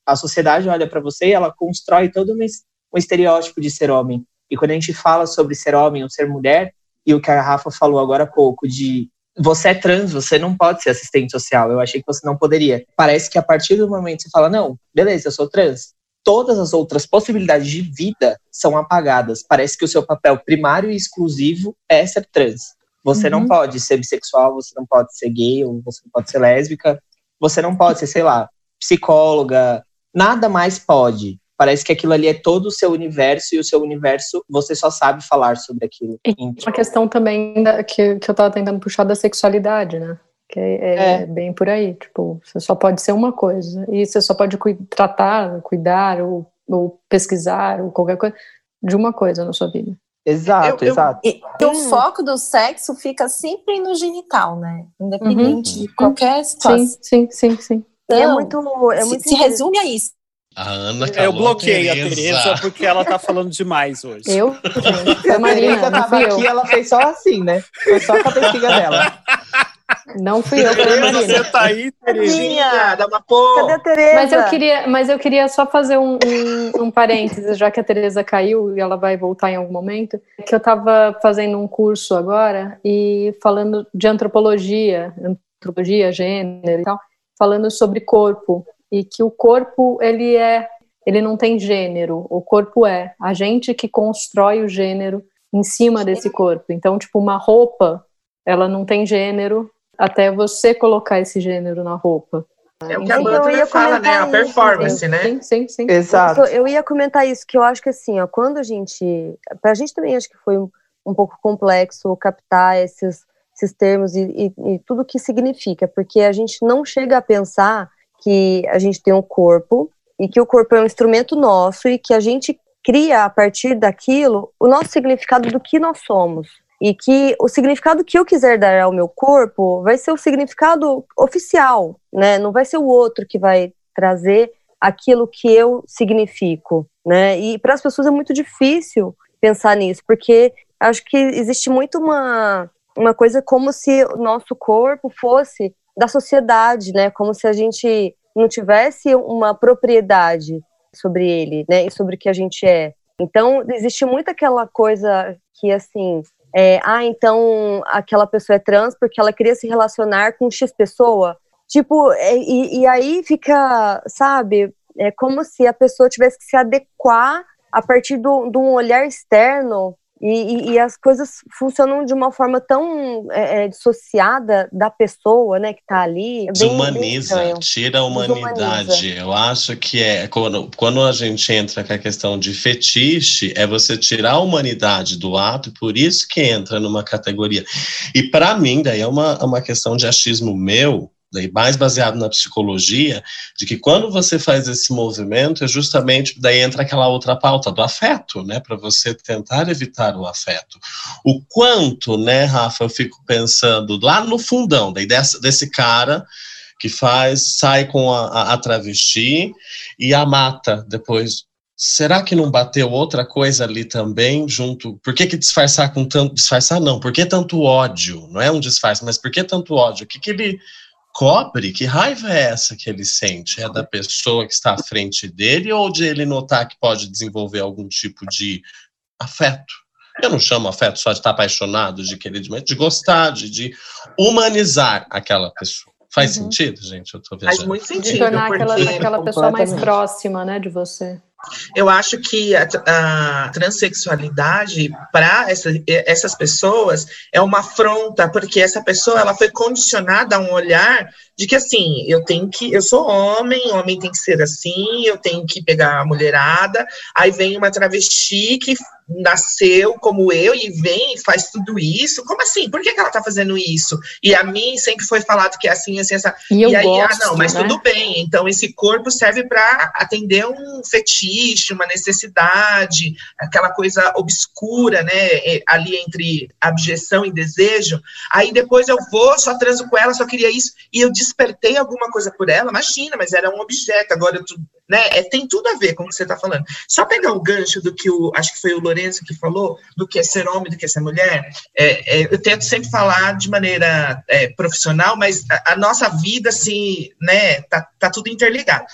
a sociedade olha para você e ela constrói todo um, um estereótipo de ser homem. E quando a gente fala sobre ser homem ou ser mulher, e o que a Rafa falou agora há pouco, de você é trans, você não pode ser assistente social. Eu achei que você não poderia. Parece que a partir do momento que você fala, não, beleza, eu sou trans, todas as outras possibilidades de vida são apagadas. Parece que o seu papel primário e exclusivo é ser trans. Você uhum. não pode ser bissexual, você não pode ser gay, ou você não pode ser lésbica, você não pode ser, sei lá, psicóloga, nada mais pode. Parece que aquilo ali é todo o seu universo e o seu universo você só sabe falar sobre aquilo. E uma questão também da, que, que eu tava tentando puxar da sexualidade, né? Que é, é, é, bem por aí. Tipo, você só pode ser uma coisa. E você só pode cu tratar, cuidar, ou, ou pesquisar, ou qualquer coisa, de uma coisa na sua vida. Exato, eu, exato. Eu, e, o foco do sexo fica sempre no genital, né? Independente uhum. de qualquer situação. Sim, sim, sim, sim. Então, é muito, é muito se, se resume a isso. A Ana Eu bloqueei a Tereza porque ela tá falando demais hoje. Eu? a Marina tava aqui, ela fez só assim, né? Foi só a cabecinha dela. Não fui eu, foi a Marina. Você tá aí, Terezinha, dá uma porra. Cadê a Tereza? Mas eu queria, mas eu queria só fazer um, um, um parênteses, já que a Tereza caiu e ela vai voltar em algum momento, que eu estava fazendo um curso agora e falando de antropologia, antropologia, gênero e tal, falando sobre corpo e que o corpo ele é, ele não tem gênero, o corpo é a gente que constrói o gênero em cima desse corpo. Então, tipo, uma roupa, ela não tem gênero, até você colocar esse gênero na roupa. É o que a Butler fala, né? A performance, né? Sim, sim, sim. Exato. Eu ia comentar isso, que eu acho que assim, ó, quando a gente. Pra gente também acho que foi um, um pouco complexo captar esses, esses termos e, e, e tudo que significa, porque a gente não chega a pensar que a gente tem um corpo e que o corpo é um instrumento nosso e que a gente cria a partir daquilo o nosso significado do que nós somos. E que o significado que eu quiser dar ao meu corpo vai ser o significado oficial, né? Não vai ser o outro que vai trazer aquilo que eu significo, né? E para as pessoas é muito difícil pensar nisso, porque acho que existe muito uma, uma coisa como se o nosso corpo fosse da sociedade, né? Como se a gente não tivesse uma propriedade sobre ele, né? E sobre o que a gente é. Então, existe muito aquela coisa que, assim, é, ah, então aquela pessoa é trans porque ela queria se relacionar com X pessoa. Tipo, é, e, e aí fica, sabe, é como se a pessoa tivesse que se adequar a partir de um olhar externo e, e, e, as coisas funcionam de uma forma tão é, é dissociada da pessoa, né, que está ali. É Desumaniza, tira a humanidade. Desumaniza. Eu acho que é quando, quando a gente entra com a questão de fetiche, é você tirar a humanidade do ato, e por isso que entra numa categoria. E para mim, daí é uma, uma questão de achismo meu, daí mais baseado na psicologia, de que quando você faz esse movimento, é justamente daí entra aquela outra pauta do afeto, né, para você tentar evitar o afeto. O quanto, né, Rafa, eu fico pensando lá no fundão, daí desse, desse cara que faz, sai com a, a, a travesti e a mata depois será que não bateu outra coisa ali também junto? Por que, que disfarçar com tanto disfarçar não? Por que tanto ódio? Não é um disfarce, mas por que tanto ódio? O que, que ele cobre, que raiva é essa que ele sente? É da pessoa que está à frente dele ou de ele notar que pode desenvolver algum tipo de afeto? Eu não chamo afeto só de estar apaixonado, de querer, de gostar, de, de humanizar aquela pessoa. Faz uhum. sentido, gente? Eu tô viajando. Faz muito sentido. De tornar aquela, aquela pessoa mais próxima, né, de você. Eu acho que a, a transexualidade para essa, essas pessoas é uma afronta, porque essa pessoa ela foi condicionada a um olhar de que assim, eu tenho que, eu sou homem, homem tem que ser assim, eu tenho que pegar a mulherada, aí vem uma travesti que nasceu como eu e vem e faz tudo isso. Como assim? Por que, que ela tá fazendo isso? E a mim sempre foi falado que é assim, assim, assim. E, e aí, gosto, ah, não, mas né? tudo bem. Então, esse corpo serve para atender um fetiche, uma necessidade, aquela coisa obscura, né? Ali entre abjeção e desejo. Aí depois eu vou, só transo com ela, só queria isso, e eu despertei alguma coisa por ela, imagina, mas era um objeto, agora né? É, tem tudo a ver com o que você está falando. Só pegar o gancho do que o, acho que foi o Lourenço que falou, do que é ser homem, do que é ser mulher. É, é, eu tento sempre falar de maneira é, profissional, mas a, a, nossa vida, assim, né, tá, tá tudo interligado.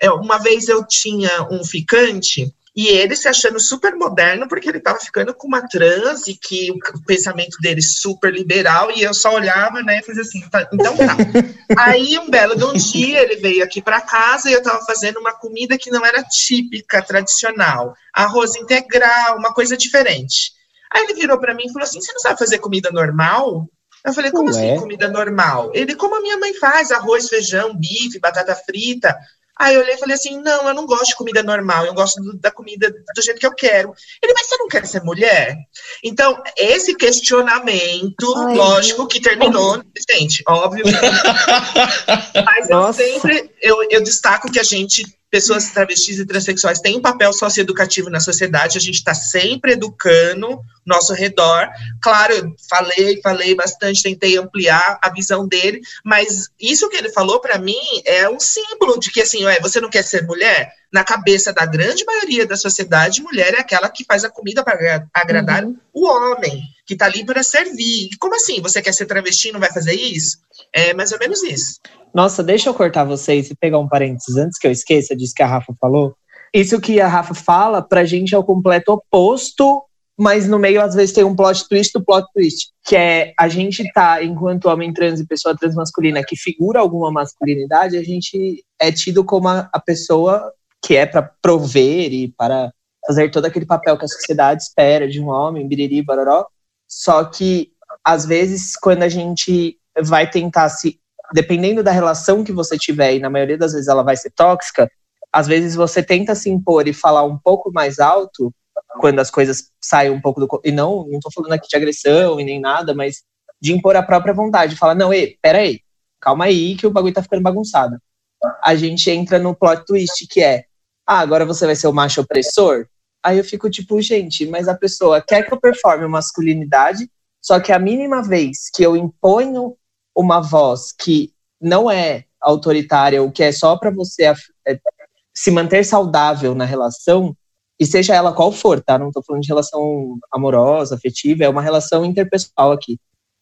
É, uma vez eu tinha um ficante e ele se achando super moderno porque ele estava ficando com uma trans e que o pensamento dele super liberal e eu só olhava, né, e fazia assim, tá, então tá. Aí um belo de um dia ele veio aqui para casa e eu estava fazendo uma comida que não era típica, tradicional, arroz integral, uma coisa diferente. Aí ele virou para mim e falou assim: "Você não sabe fazer comida normal?" Eu falei, como assim comida normal? Ele, como a minha mãe faz, arroz, feijão, bife, batata frita. Aí eu olhei e falei assim: não, eu não gosto de comida normal, eu gosto do, da comida do jeito que eu quero. Ele, mas você não quer ser mulher? Então, esse questionamento, Ai, lógico, que terminou, gente, óbvio. mas eu sempre eu, eu destaco que a gente pessoas travestis e transexuais têm um papel socioeducativo na sociedade, a gente está sempre educando nosso redor. Claro, eu falei, falei bastante, tentei ampliar a visão dele, mas isso que ele falou para mim é um símbolo de que assim, ué, você não quer ser mulher? Na cabeça da grande maioria da sociedade, mulher é aquela que faz a comida para agradar uhum. o homem, que está ali para servir. Como assim? Você quer ser travesti e não vai fazer isso? É mais ou menos isso. Nossa, deixa eu cortar vocês e pegar um parênteses antes que eu esqueça disso que a Rafa falou. Isso que a Rafa fala, pra gente é o completo oposto, mas no meio às vezes tem um plot twist do plot twist, que é a gente tá, enquanto homem trans e pessoa transmasculina que figura alguma masculinidade, a gente é tido como a, a pessoa que é para prover e para fazer todo aquele papel que a sociedade espera de um homem, biriri, baroró. Só que, às vezes, quando a gente vai tentar se dependendo da relação que você tiver, e na maioria das vezes ela vai ser tóxica, às vezes você tenta se impor e falar um pouco mais alto quando as coisas saem um pouco do. E não, não tô falando aqui de agressão e nem nada, mas de impor a própria vontade. Falar, não, ei, pera aí, calma aí que o bagulho tá ficando bagunçado. A gente entra no plot twist que é, ah, agora você vai ser o macho opressor? Aí eu fico tipo, gente, mas a pessoa quer que eu performe masculinidade, só que a mínima vez que eu imponho uma voz que não é autoritária, ou que é só para você é, se manter saudável na relação, e seja ela qual for, tá? Não tô falando de relação amorosa, afetiva, é uma relação interpessoal aqui.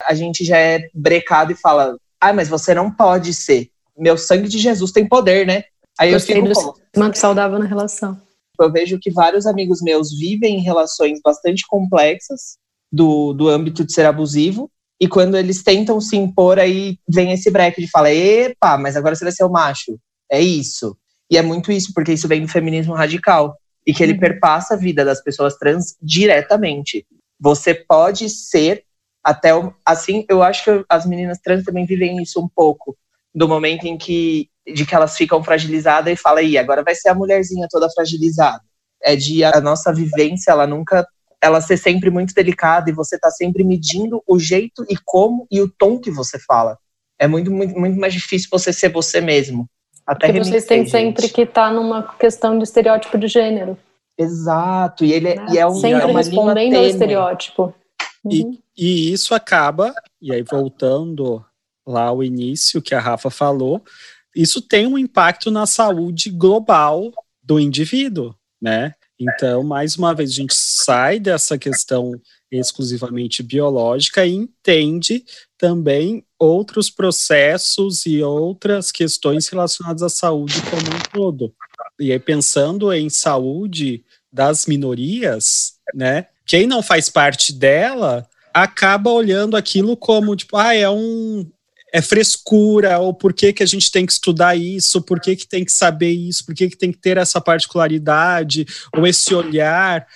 A gente já é brecado e fala, ah, mas você não pode ser. Meu sangue de Jesus tem poder, né? Aí Gostei eu fico do manto saudável na relação. Eu vejo que vários amigos meus vivem em relações bastante complexas do, do âmbito de ser abusivo, e quando eles tentam se impor, aí vem esse break de falar, epa, mas agora você vai ser o macho. É isso. E é muito isso, porque isso vem do feminismo radical e que ele uhum. perpassa a vida das pessoas trans diretamente. Você pode ser até assim, eu acho que as meninas trans também vivem isso um pouco do momento em que de que elas ficam fragilizadas e fala aí, agora vai ser a mulherzinha toda fragilizada. É de a nossa vivência, ela nunca ela ser sempre muito delicada e você tá sempre medindo o jeito e como e o tom que você fala. É muito, muito, muito mais difícil você ser você mesmo. Até Porque vocês têm sempre que estar tá numa questão de estereótipo de gênero. Exato, e ele é, e é um, sempre é uma respondendo ao estereótipo. Uhum. E, e isso acaba, e aí voltando lá ao início que a Rafa falou, isso tem um impacto na saúde global do indivíduo, né? Então, mais uma vez, a gente sai dessa questão exclusivamente biológica e entende também outros processos e outras questões relacionadas à saúde como um todo. E aí, pensando em saúde das minorias, né? Quem não faz parte dela acaba olhando aquilo como, tipo, ah, é um, é frescura, ou por que, que a gente tem que estudar isso, por que, que tem que saber isso, por que, que tem que ter essa particularidade, ou esse olhar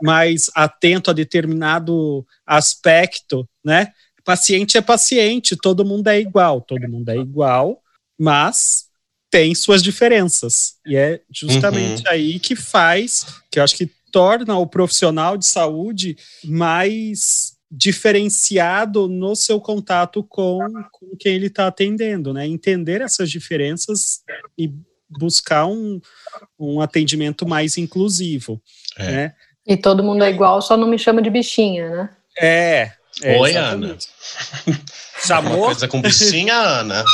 mais atento a determinado aspecto, né? Paciente é paciente, todo mundo é igual, todo mundo é igual, mas tem suas diferenças. E é justamente uhum. aí que faz, que eu acho que torna o profissional de saúde mais diferenciado no seu contato com, com quem ele está atendendo, né? Entender essas diferenças e buscar um, um atendimento mais inclusivo, é. né? E todo mundo é igual, só não me chama de bichinha, né? É. é Oi, exatamente. Ana. Chamou? Uma coisa com bichinha, Ana.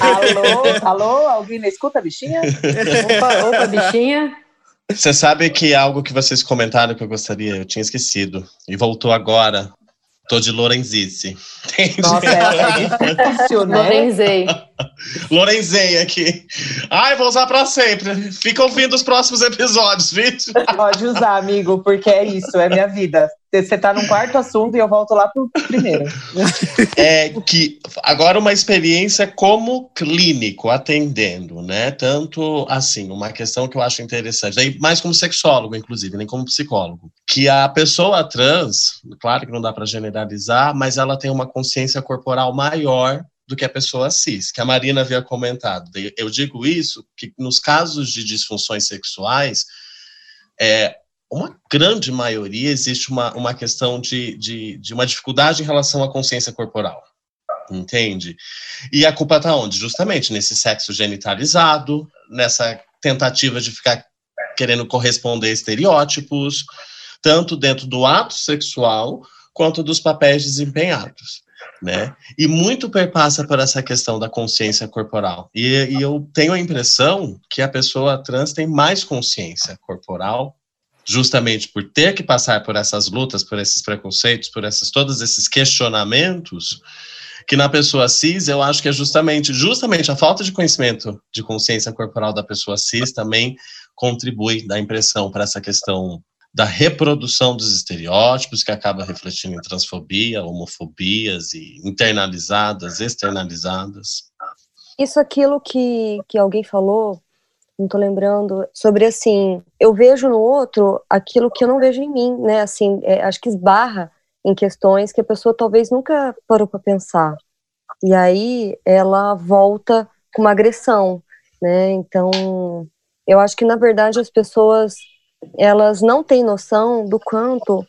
alô, alô, alguém na escuta, bichinha? Opa, opa, bichinha. Você sabe que algo que vocês comentaram que eu gostaria, eu tinha esquecido, e voltou agora, Tô de Lorenzice. Entende? Nossa, é difícil, né? Lorenzei. Lorenzei aqui. Ai, vou usar pra sempre. Fica ouvindo os próximos episódios, vídeo. Pode usar, amigo, porque é isso, é minha vida. Você tá num quarto assunto e eu volto lá pro primeiro. É que agora uma experiência como clínico atendendo, né? Tanto assim, uma questão que eu acho interessante, mais como sexólogo, inclusive, nem como psicólogo, que a pessoa trans, claro que não dá para generalizar, mas ela tem uma consciência corporal maior do que a pessoa cis, que a Marina havia comentado. Eu digo isso que nos casos de disfunções sexuais, é, uma grande maioria existe uma, uma questão de, de, de uma dificuldade em relação à consciência corporal. Entende? E a culpa está onde? Justamente nesse sexo genitalizado, nessa tentativa de ficar querendo corresponder a estereótipos, tanto dentro do ato sexual quanto dos papéis desempenhados. Né? E muito perpassa por essa questão da consciência corporal. E, e, eu tenho a impressão que a pessoa trans tem mais consciência corporal justamente por ter que passar por essas lutas, por esses preconceitos, por esses, todos esses questionamentos, que na pessoa cis eu acho que é justamente, justamente a falta de conhecimento de consciência corporal da pessoa cis também contribui, dá impressão para essa questão da reprodução dos estereótipos, que acaba refletindo em transfobia, homofobias e internalizadas, externalizadas. Isso aquilo que, que alguém falou não tô lembrando, sobre assim, eu vejo no outro aquilo que eu não vejo em mim, né? Assim, é, acho que esbarra em questões que a pessoa talvez nunca parou para pensar. E aí ela volta com uma agressão, né? Então, eu acho que na verdade as pessoas elas não têm noção do quanto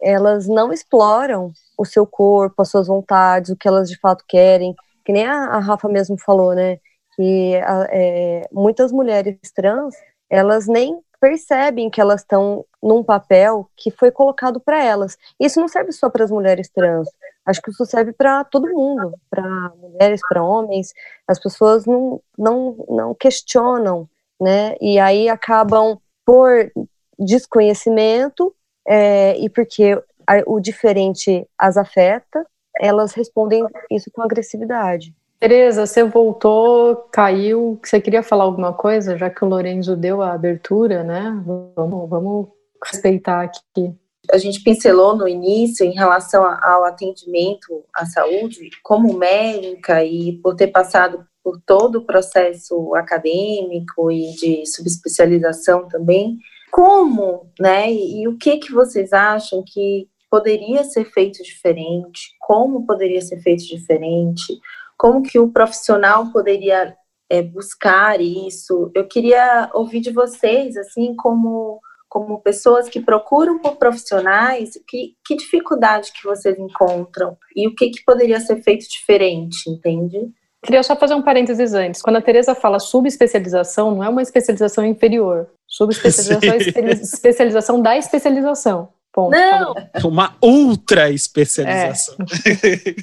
elas não exploram o seu corpo, as suas vontades, o que elas de fato querem. Que nem a, a Rafa mesmo falou, né? Que é, muitas mulheres trans, elas nem percebem que elas estão num papel que foi colocado para elas. Isso não serve só para as mulheres trans. Acho que isso serve para todo mundo, para mulheres, para homens. As pessoas não, não, não questionam, né? E aí acabam por desconhecimento é, e porque o diferente as afeta, elas respondem isso com agressividade. Tereza, você voltou, caiu. Você queria falar alguma coisa, já que o Lorenzo deu a abertura, né? Vamos, vamos respeitar aqui. A gente pincelou no início em relação ao atendimento à saúde, como médica e por ter passado por todo o processo acadêmico e de subespecialização também, como, né, e, o que que vocês acham que poderia ser feito diferente, como poderia ser feito diferente, como que o profissional poderia é, buscar isso. Eu queria ouvir de vocês, assim, como, como pessoas que procuram por profissionais, que, que dificuldade que vocês encontram e o que, que poderia ser feito diferente, entende? Queria só fazer um parênteses antes. Quando a Tereza fala subespecialização, não é uma especialização inferior. Subespecialização é especialização da especialização. Ponto. Não! Uma ultra especialização. É.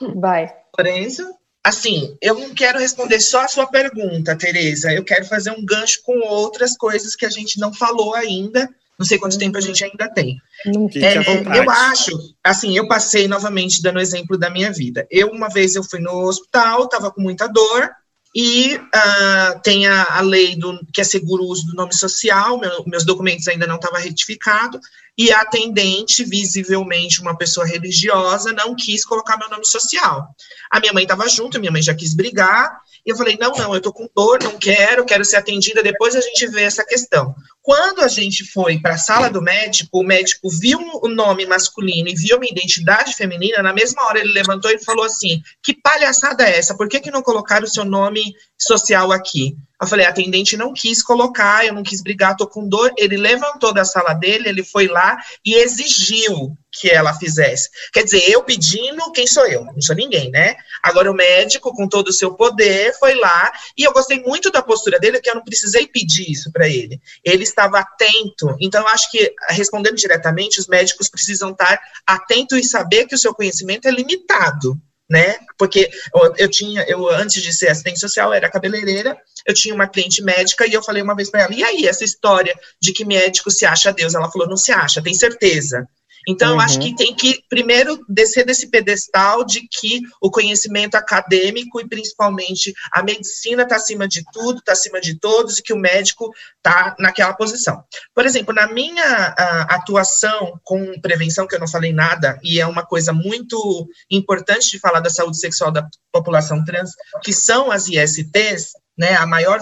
Vai. Lorenzo? Assim, eu não quero responder só a sua pergunta, Tereza. Eu quero fazer um gancho com outras coisas que a gente não falou ainda. Não sei quanto tempo a gente ainda tem. É, eu acho, assim, eu passei novamente dando exemplo da minha vida. Eu, uma vez, eu fui no hospital, estava com muita dor, e uh, tem a, a, lei do, que assegura o uso do nome social, meu, meus documentos ainda não estavam retificados, e a atendente, visivelmente uma pessoa religiosa, não quis colocar meu nome social. A minha mãe estava junto, minha mãe já quis brigar, e eu falei: não, não, eu tô com dor, não quero, quero ser atendida, depois a gente vê essa questão. Quando a gente foi para a sala do médico, o médico viu o nome masculino e viu uma identidade feminina, na mesma hora ele levantou e falou assim: que palhaçada é essa? Por que, que não colocaram o seu nome social aqui? Eu falei, a atendente não quis colocar, eu não quis brigar, tô com dor. Ele levantou da sala dele, ele foi lá e exigiu que ela fizesse. Quer dizer, eu pedindo, quem sou eu? Não sou ninguém, né? Agora o médico, com todo o seu poder, foi lá e eu gostei muito da postura dele, que eu não precisei pedir isso para ele. Ele estava atento. Então, eu acho que, respondendo diretamente, os médicos precisam estar atentos e saber que o seu conhecimento é limitado né? Porque eu, eu, tinha, eu antes de ser assistente social, era cabeleireira, eu tinha uma cliente médica e eu falei uma vez para ela: e aí, essa história de que médico se acha Deus? Ela falou: não se acha, tem certeza. Então, uhum. acho que tem que, primeiro, descer desse pedestal de que o conhecimento acadêmico e, principalmente, a medicina está acima de tudo, está acima de todos, e que o médico está naquela posição. Por exemplo, na minha atuação com prevenção, que eu não falei nada, e é uma coisa muito importante de falar da saúde sexual da população trans, que são as ISTs, né, a maior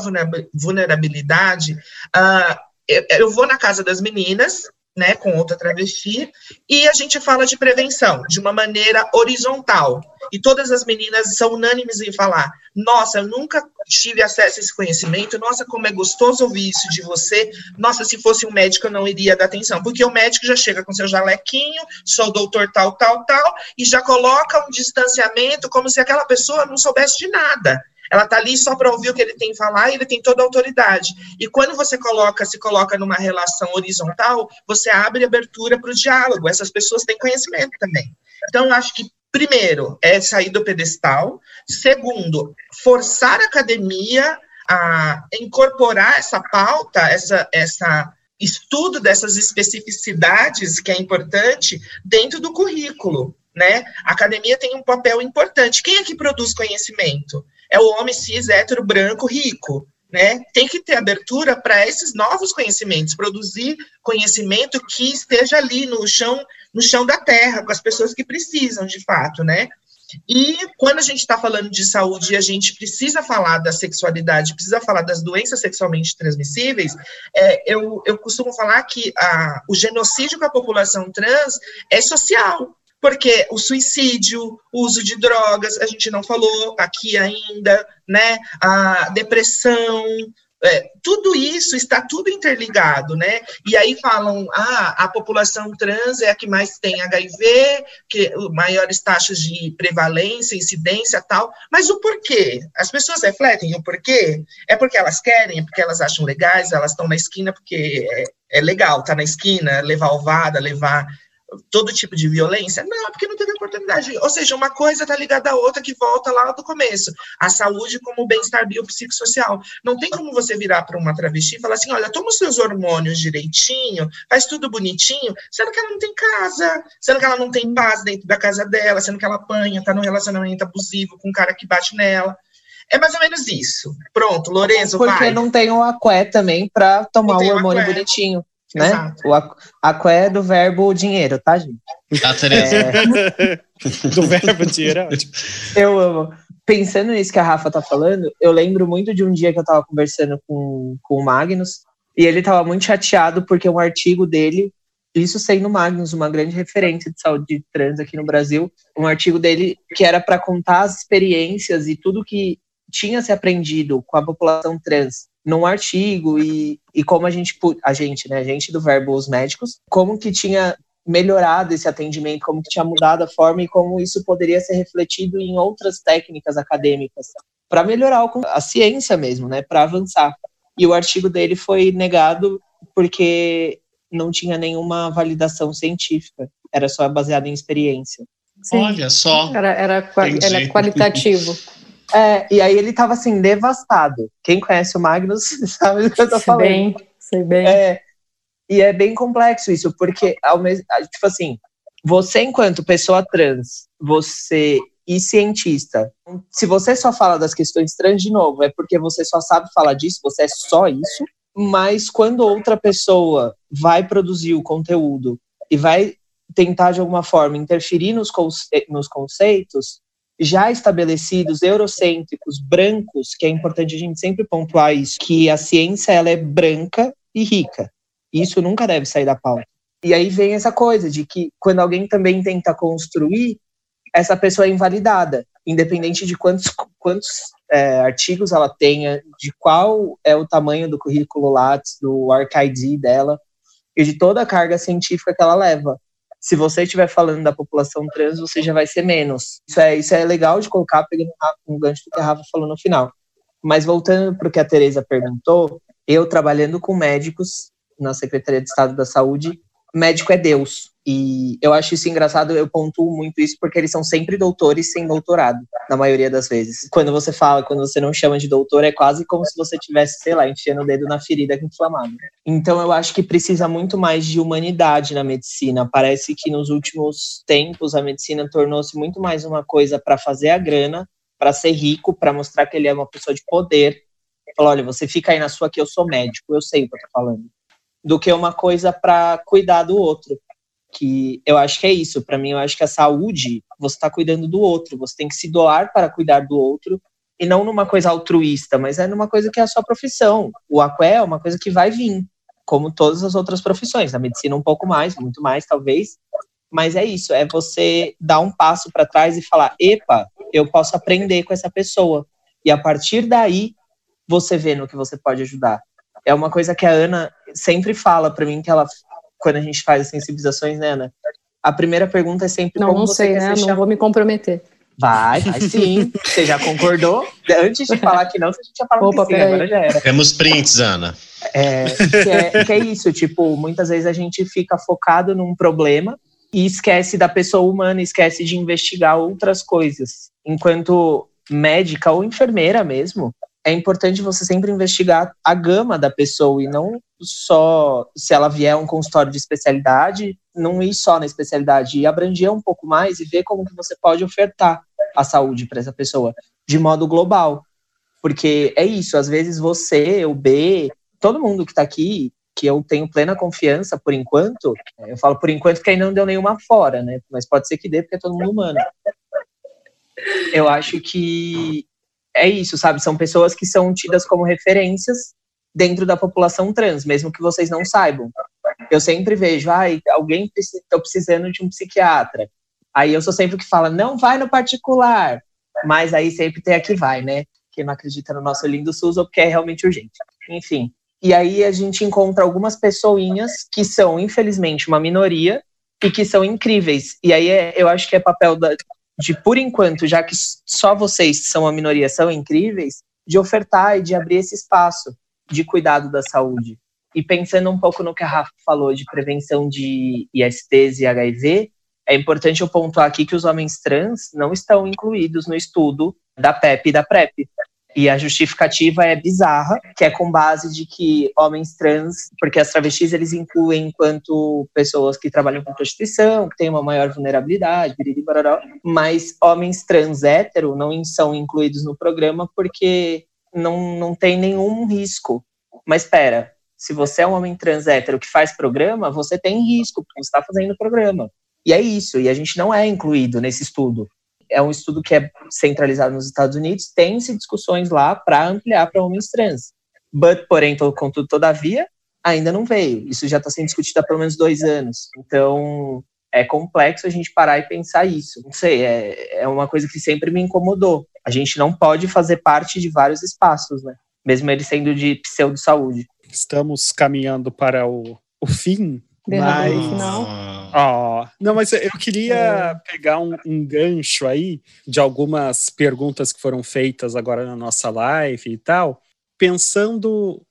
vulnerabilidade, uh, eu vou na casa das meninas, né, com outra travesti, e a gente fala de prevenção de uma maneira horizontal. E todas as meninas são unânimes em falar: nossa, eu nunca tive acesso a esse conhecimento, nossa, como é gostoso ouvir isso de você, nossa, se fosse um médico eu não iria dar atenção, porque o médico já chega com seu jalequinho, sou doutor tal, tal, tal, e já coloca um distanciamento como se aquela pessoa não soubesse de nada. Ela está ali só para ouvir o que ele tem que falar e ele tem toda a autoridade. E quando você coloca, se coloca numa relação horizontal, você abre abertura para o diálogo. Essas pessoas têm conhecimento também. Então, eu acho que primeiro é sair do pedestal. Segundo, forçar a academia a incorporar essa pauta, essa, essa estudo dessas especificidades que é importante dentro do currículo, né? A academia tem um papel importante. Quem é que produz conhecimento? É o homem cis, hétero, branco, rico. Né? Tem que ter abertura para esses novos conhecimentos, produzir conhecimento que esteja ali no chão, no chão da terra, com as pessoas que precisam, de fato, né? E quando a gente está falando de saúde, a gente precisa falar da sexualidade, precisa falar das doenças sexualmente transmissíveis. É, eu, eu costumo falar que a, o genocídio com a população trans é social, Porque o suicídio, o uso de drogas, a gente não falou aqui ainda, né? A depressão, é, tudo isso está tudo interligado, né? E aí falam, ah, a população trans é a que mais tem HIV, que maiores taxas de prevalência, incidência, tal. Mas o porquê? As pessoas refletem o porquê? É porque elas querem, é porque elas acham legais, elas estão na esquina porque é, é legal, tá na esquina, levar ovada, levar todo tipo de violência? Não, porque não teve oportunidade. Ou seja, uma coisa está ligada à outra que volta lá do começo. A saúde como bem-estar biopsicossocial. Não tem como você virar para uma travesti e falar assim: olha, toma os seus hormônios direitinho, faz tudo bonitinho, sendo que ela não tem casa, sendo que ela não tem paz dentro da casa dela, sendo que ela apanha, está num relacionamento abusivo com um cara que bate nela. É mais ou menos isso. Pronto, Lorenzo, Porque vai. não tem o aqué também para tomar o hormônio bonitinho né? Exato. O aqué é do verbo dinheiro, tá, gente? Tá, Tereza. É... do verbo dinheiro é ótimo. Eu amo. Pensando nisso que a Rafa tá falando, eu lembro muito de um dia que eu tava conversando com, com o Magnus, e ele tava muito chateado porque um artigo dele, isso sendo Magnus, uma grande referência de saúde trans aqui no Brasil, um artigo dele que era para contar as experiências e tudo que tinha se aprendido com a população trans num artigo e, e como a gente, a gente, né, a gente do Verbo Os Médicos, como que tinha melhorado esse atendimento, como que tinha mudado a forma e como isso poderia ser refletido em outras técnicas acadêmicas para melhorar a ciência mesmo, né, para avançar. E o artigo dele foi negado porque não tinha nenhuma validação científica, era só baseado em experiência. Sim. Olha só. Era, era, era qualitativo. É, e aí ele tava assim, devastado. Quem conhece o Magnus sabe do que eu tô sei falando. Bem, sei bem. É, e é bem complexo isso, porque ao mesmo, tipo assim, você enquanto pessoa trans, você e cientista, se você só fala das questões trans de novo, é porque você só sabe falar disso, você é só isso. Mas quando outra pessoa vai produzir o conteúdo e vai tentar de alguma forma interferir nos, conce nos conceitos, já estabelecidos, eurocêntricos, brancos, que é importante a gente sempre pontuar isso, que a ciência ela é branca e rica. Isso nunca deve sair da pauta. E aí vem essa coisa de que quando alguém também tenta construir, essa pessoa é invalidada, independente de quantos, quantos é, artigos ela tenha, de qual é o tamanho do currículo Lattes, do ArcID dela, e de toda a carga científica que ela leva se você estiver falando da população trans, você já vai ser menos. Isso é, isso é legal de colocar, pegando um gancho do que a Rafa falou no final. Mas voltando para o que a Tereza perguntou, eu trabalhando com médicos na Secretaria de Estado da Saúde, médico é Deus. E eu acho isso engraçado, eu pontuo muito isso porque eles são sempre doutores sem doutorado, na maioria das vezes. Quando você fala, quando você não chama de doutor, é quase como se você tivesse, sei lá, enfiando o dedo na ferida inflamada. Então eu acho que precisa muito mais de humanidade na medicina. Parece que nos últimos tempos a medicina tornou-se muito mais uma coisa para fazer a grana, para ser rico, para mostrar que ele é uma pessoa de poder. Falar, olha, você fica aí na sua que eu sou médico, eu sei o que eu tô falando. Do que uma coisa para cuidar do outro que eu acho que é isso. Para mim, eu acho que a saúde, você está cuidando do outro, você tem que se doar para cuidar do outro, e não numa coisa altruísta, mas é numa coisa que é a sua profissão. O aqué é uma coisa que vai vir, como todas as outras profissões. A medicina um pouco mais, muito mais talvez, mas é isso, é você dar um passo para trás e falar: "Epa, eu posso aprender com essa pessoa". E a partir daí, você vê no que você pode ajudar. É uma coisa que a Ana sempre fala para mim que ela quando a gente faz as sensibilizações, né, Ana? A primeira pergunta é sempre não, como não você sei, quer né? Não vou me comprometer. Vai, vai sim. você já concordou? Antes de falar que não, você já falou Opa, que sim, agora já era. Temos prints, Ana. É que, é, que é isso, tipo, muitas vezes a gente fica focado num problema e esquece da pessoa humana, esquece de investigar outras coisas. Enquanto médica ou enfermeira mesmo, é importante você sempre investigar a gama da pessoa e não só se ela vier a um consultório de especialidade, não ir só na especialidade e abranger um pouco mais e ver como que você pode ofertar a saúde para essa pessoa de modo global. Porque é isso, às vezes você, o B, todo mundo que está aqui, que eu tenho plena confiança por enquanto, eu falo por enquanto porque ainda não deu nenhuma fora, né? Mas pode ser que dê porque é todo mundo humano. Eu acho que é isso, sabe? São pessoas que são tidas como referências dentro da população trans, mesmo que vocês não saibam. Eu sempre vejo, ai, alguém está precisando de um psiquiatra. Aí eu sou sempre que fala, não vai no particular. Mas aí sempre tem a que vai, né? Quem não acredita no nosso lindo SUS ou porque é realmente urgente. Enfim. E aí a gente encontra algumas pessoinhas que são, infelizmente, uma minoria e que são incríveis. E aí é, eu acho que é papel da, de, por enquanto, já que só vocês são a minoria, são incríveis, de ofertar e de abrir esse espaço de cuidado da saúde. E pensando um pouco no que a Rafa falou de prevenção de ISTs e HIV, é importante eu pontuar aqui que os homens trans não estão incluídos no estudo da PEP e da PrEP. E a justificativa é bizarra, que é com base de que homens trans, porque as travestis eles incluem enquanto pessoas que trabalham com prostituição, que têm uma maior vulnerabilidade, mas homens trans hétero não são incluídos no programa porque não, não tem nenhum risco. Mas espera, se você é um homem trans hétero que faz programa, você tem risco, porque você está fazendo programa. E é isso, e a gente não é incluído nesse estudo. É um estudo que é centralizado nos Estados Unidos, tem-se discussões lá para ampliar para homens trans. But, porém, contudo, todavia, ainda não veio. Isso já está sendo discutido há pelo menos dois anos. Então, é complexo a gente parar e pensar isso. Não sei, é, é uma coisa que sempre me incomodou. A gente não pode fazer parte de vários espaços, né? Mesmo ele sendo de pseudo-saúde. Estamos caminhando para o, o fim, mas... Oh, não, mas eu queria é. pegar um, um, gancho aí de algumas perguntas que foram feitas agora na nossa live e tal, pensando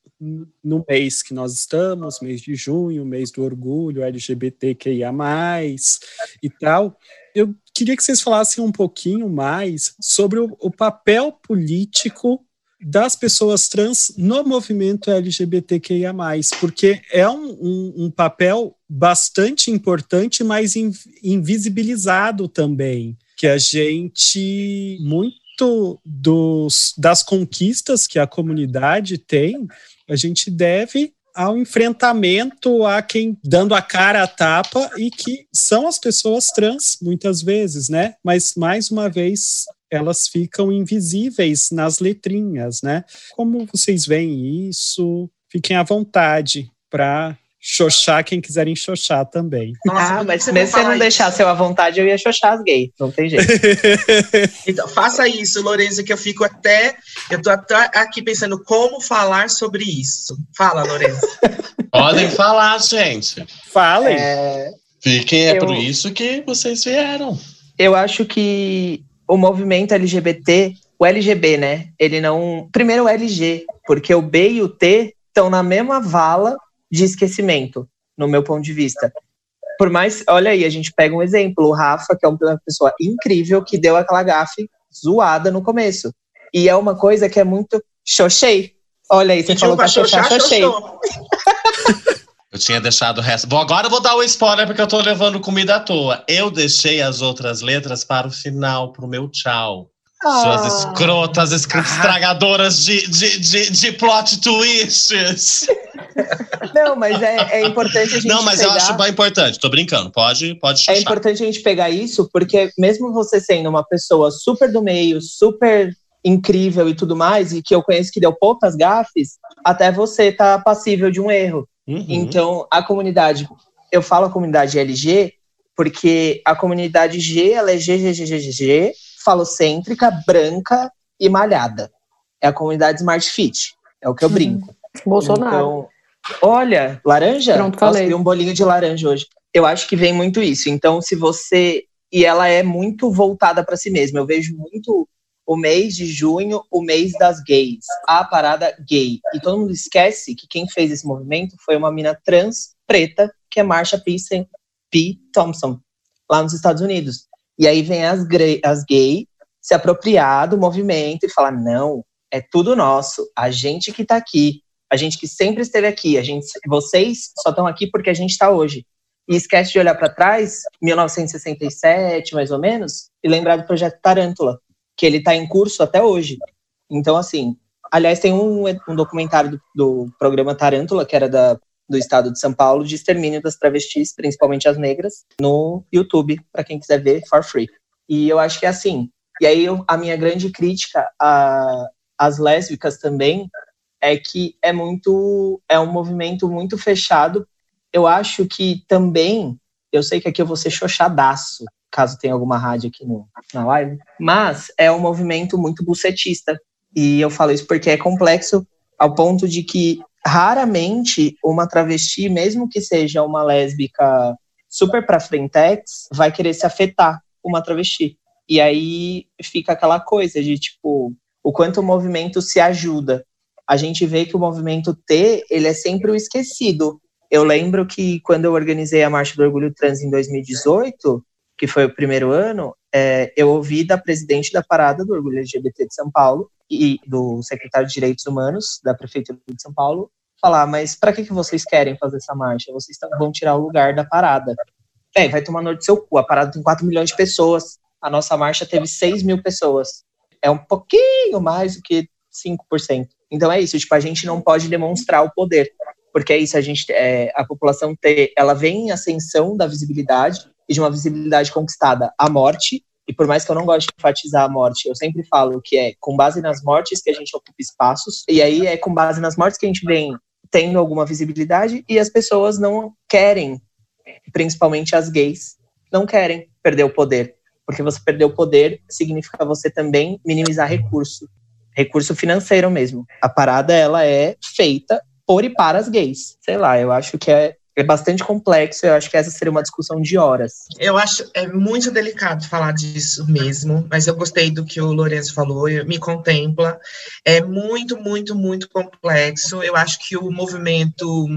no mês que nós estamos, mês de junho, mês do orgulho LGBTQIA+, e tal, eu queria que vocês falassem um pouquinho mais sobre o, o papel político das pessoas trans no movimento LGBTQIA+, porque é um, um, um papel bastante importante, mas invisibilizado também, que a gente, muito dos, das conquistas que a comunidade tem, a gente deve ao enfrentamento a quem dando a cara a tapa e que são as pessoas trans muitas vezes, né? Mas mais uma vez elas ficam invisíveis nas letrinhas, né? Como vocês veem isso? Fiquem à vontade para xoxar quem quiserem xoxar também. Nossa, ah, mas se você não deixar seu à vontade, eu ia xoxar as gays. Não tem jeito. então, faça isso, Lorenzo, que eu fico até. Eu tô até aqui pensando como falar sobre isso. Fala, Lorenzo. Podem falar, gente. Falem. É... Fiquem, é eu... por isso que vocês vieram. Eu acho que o movimento LGBT, o LGB, né? Ele não. Primeiro o LG, porque o B e o T estão na mesma vala de esquecimento, no meu ponto de vista. Por mais, olha aí, a gente pega um exemplo, o Rafa, que é uma pessoa incrível, que deu aquela gafe zoada no começo. E é uma coisa que é muito xoxei. Olha aí, você falou pra xoxar, xoxei. Eu tinha deixado o resto. Bom, agora eu vou dar o um spoiler porque eu tô levando comida à toa. Eu deixei as outras letras para o final, pro meu tchau. Ah. Suas escrotas, estragadoras de, de, de, de plot twists. Não, mas é, é importante a gente. Não, mas pegar... eu acho bem importante. Tô brincando. Pode, pode. É importante a gente pegar isso, porque mesmo você sendo uma pessoa super do meio, super incrível e tudo mais, e que eu conheço que deu poucas gafes, até você tá passível de um erro. Uhum. Então, a comunidade, eu falo a comunidade LG, porque a comunidade G, ela é GGGGG, falocêntrica, branca e malhada. É a comunidade Smart Fit, é o que eu uhum. brinco. Bolsonaro. Então, olha, laranja? Pronto, falei. Nossa, um bolinho de laranja hoje. Eu acho que vem muito isso. Então, se você. E ela é muito voltada para si mesma. Eu vejo muito o mês de junho, o mês das gays, a parada gay. E todo mundo esquece que quem fez esse movimento foi uma mina trans preta, que é Marsha P. P. Thompson, lá nos Estados Unidos. E aí vem as, as gays se apropriar do movimento e falar: não, é tudo nosso, a gente que tá aqui, a gente que sempre esteve aqui, a gente, vocês só estão aqui porque a gente está hoje. E esquece de olhar para trás, 1967, mais ou menos, e lembrar do projeto Tarântula, que ele está em curso até hoje. Então, assim, aliás, tem um, um documentário do, do, programa Tarântula, que era da, do estado de São Paulo, de extermínio das travestis, principalmente as negras, no YouTube, para quem quiser ver, for free. E eu acho que é assim. E aí, eu, a minha grande crítica às lésbicas também é que é muito. É um movimento muito fechado. Eu acho que também Eu sei que aqui eu vou ser xoxadaço, caso tenha alguma rádio aqui no, na live, mas é um movimento muito bucetista. E eu falo isso porque é complexo ao ponto de que raramente uma travesti, mesmo que seja uma lésbica super pra frentex, vai querer se afetar uma travesti. E aí fica aquela coisa de tipo, o quanto o movimento se ajuda. A gente vê que o movimento T, ele é sempre o esquecido. Eu lembro que quando eu organizei a Marcha do Orgulho Trans em 2018, que foi o primeiro ano, é, eu ouvi da presidente da parada do Orgulho LGBT de São Paulo e do secretário de Direitos Humanos da Prefeitura de São Paulo falar, mas para que, que vocês querem fazer essa marcha? Vocês vão tirar o lugar da parada. É, vai tomar noite do seu cu. A parada tem 4 milhões de pessoas. A nossa marcha teve 6 mil pessoas. É um pouquinho mais do que 5%. Então é isso, tipo, a gente não pode demonstrar o poder. Porque é isso, a gente, é, a população ela vem em ascensão da visibilidade, e de uma visibilidade conquistada à morte, e por mais que eu não goste de enfatizar a morte, eu sempre falo que é com base nas mortes que a gente ocupa espaços, e aí é com base nas mortes que a gente vem tendo alguma visibilidade, e as pessoas não querem, principalmente as gays, não querem perder o poder. Porque você perder o poder significa você também minimizar recurso, recurso financeiro mesmo. A parada, ela é feita por e para as gays. Sei lá, eu acho que é é bastante complexo. Eu acho que essa seria uma discussão de horas. Eu acho é muito delicado falar disso mesmo, mas eu gostei do que o Lourenço falou. Me contempla. É muito, muito, muito complexo. Eu acho que o movimento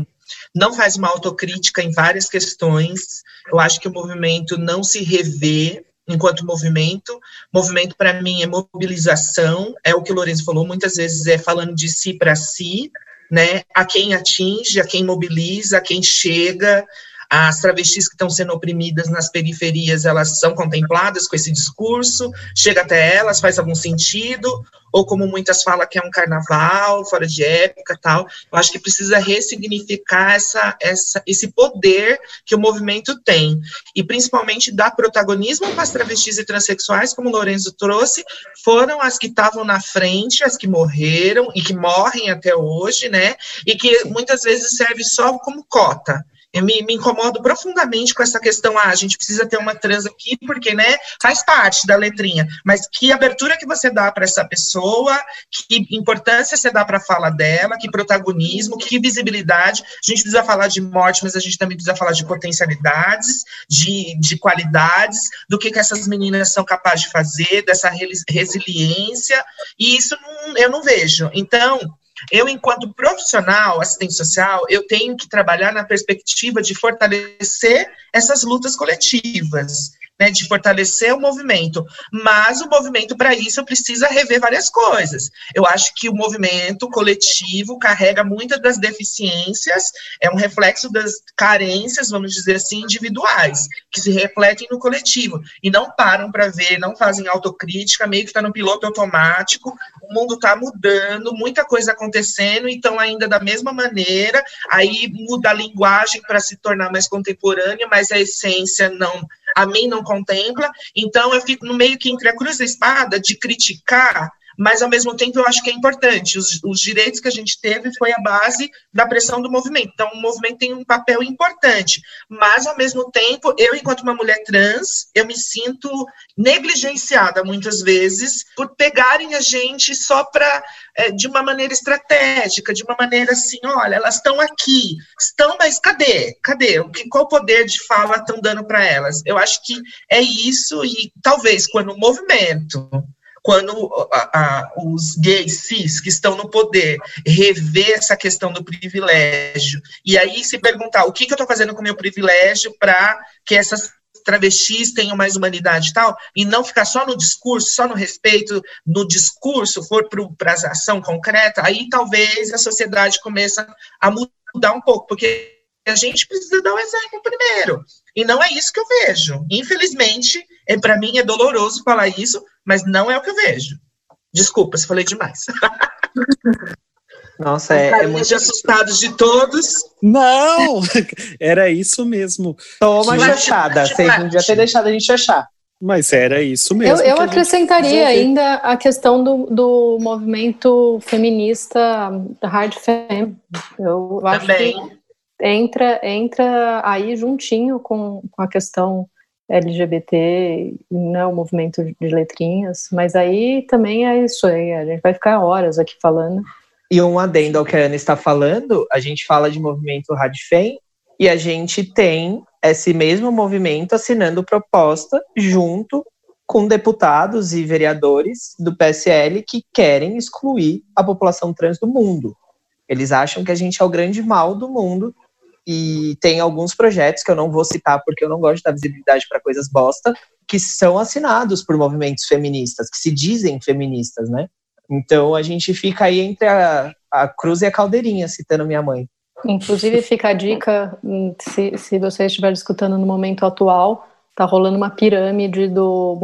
não faz uma autocrítica em várias questões. Eu acho que o movimento não se revê enquanto movimento. Movimento, para mim, é mobilização, é o que o Lourenço falou, muitas vezes é falando de si para si, né, a quem atinge, a quem mobiliza, a quem chega, as travestis que estão sendo oprimidas nas periferias, elas são contempladas com esse discurso, chega até elas, faz algum sentido, ou como muitas falam que é um carnaval, fora de época tal. Eu acho que precisa ressignificar essa, essa, esse poder que o movimento tem, e principalmente dar protagonismo para as travestis e transexuais, como o Lorenzo trouxe, foram as que estavam na frente, as que morreram e que morrem até hoje, né, e que muitas vezes serve só como cota. Eu me, me, incomodo profundamente com essa questão, ah, a gente precisa ter uma trans aqui, porque, né, faz parte da letrinha, mas que abertura que você dá para essa pessoa, que importância você dá para a fala dela, que protagonismo, que visibilidade, a gente precisa falar de morte, mas a gente também precisa falar de potencialidades, de, de qualidades, do que, que essas meninas são capazes de fazer, dessa resiliência, e isso não, eu não vejo. Então, eu, enquanto profissional, assistente social, eu tenho que trabalhar na perspectiva de fortalecer essas lutas coletivas, né, de fortalecer o movimento. Mas o movimento, para isso, precisa rever várias coisas. Eu acho que o movimento coletivo carrega muitas das deficiências, é um reflexo das carências, vamos dizer assim, individuais, que se refletem no coletivo. E não param para ver, não fazem autocrítica, meio que está no piloto automático. O mundo está mudando, muita coisa acontecendo, então, ainda da mesma maneira, aí muda a linguagem para se tornar mais contemporânea, mas a essência não a mim não contempla, então eu fico no meio que entre a cruz da espada de criticar mas ao mesmo tempo eu acho que é importante. Os, os, direitos que a gente teve foi a base da pressão do movimento. Então, o movimento tem um papel importante, mas ao mesmo tempo, eu, enquanto uma mulher trans, eu me sinto negligenciada muitas vezes por pegarem a gente só para é, de uma maneira estratégica, de uma maneira assim, olha, elas estão aqui, estão, mas cadê? Cadê? Qual poder de fala estão dando para elas? Eu acho que é isso e talvez quando o movimento quando a, a, os gays cis que estão no poder rever essa questão do privilégio. E aí se perguntar o que, que eu estou fazendo com o meu privilégio para que essas travestis tenham mais humanidade e tal, e não ficar só no discurso, só no respeito, no discurso, for para a ação concreta, aí talvez a sociedade comece a mudar um pouco, porque a gente precisa dar o um exemplo primeiro. E não é isso que eu vejo. Infelizmente, é, para mim é doloroso falar isso, mas não é o que eu vejo. Desculpa se falei demais. Nossa, é, é muito assustados de todos. Não, era isso mesmo. Toma chachada, vocês não deviam ter deixado a gente achar. Mas era isso mesmo. Eu, eu acrescentaria ainda a questão do, do movimento feminista hard fem. Eu acho Também. que entra, entra aí juntinho com, com a questão LGBT, né, o movimento de letrinhas, mas aí também é isso aí, a gente vai ficar horas aqui falando. E um adendo ao que a Ana está falando, a gente fala de movimento Radfem e a gente tem esse mesmo movimento assinando proposta junto com deputados e vereadores do PSL que querem excluir a população trans do mundo. Eles acham que a gente é o grande mal do mundo e tem alguns projetos que eu não vou citar porque eu não gosto de dar visibilidade para coisas bosta, que são assinados por movimentos feministas, que se dizem feministas, né? Então a gente fica aí entre a, a cruz e a caldeirinha, citando minha mãe. Inclusive fica a dica, hum, se, se você estiver escutando no momento atual, tá rolando uma pirâmide do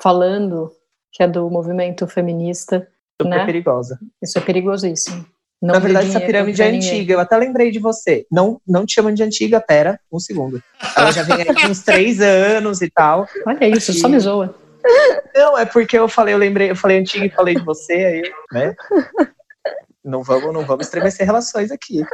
falando que é do movimento feminista. Super né? perigosa. Isso é perigosíssimo. Não Na verdade, essa pirâmide é antiga. Eu até lembrei de você. Não, não te chamando de antiga, pera, um segundo. Ela já vem aí com uns três anos e tal. Olha isso, e... só me zoa. Não, é porque eu falei, eu lembrei, eu falei antiga e falei de você, aí, né? Não vamos, não vamos estremecer relações aqui.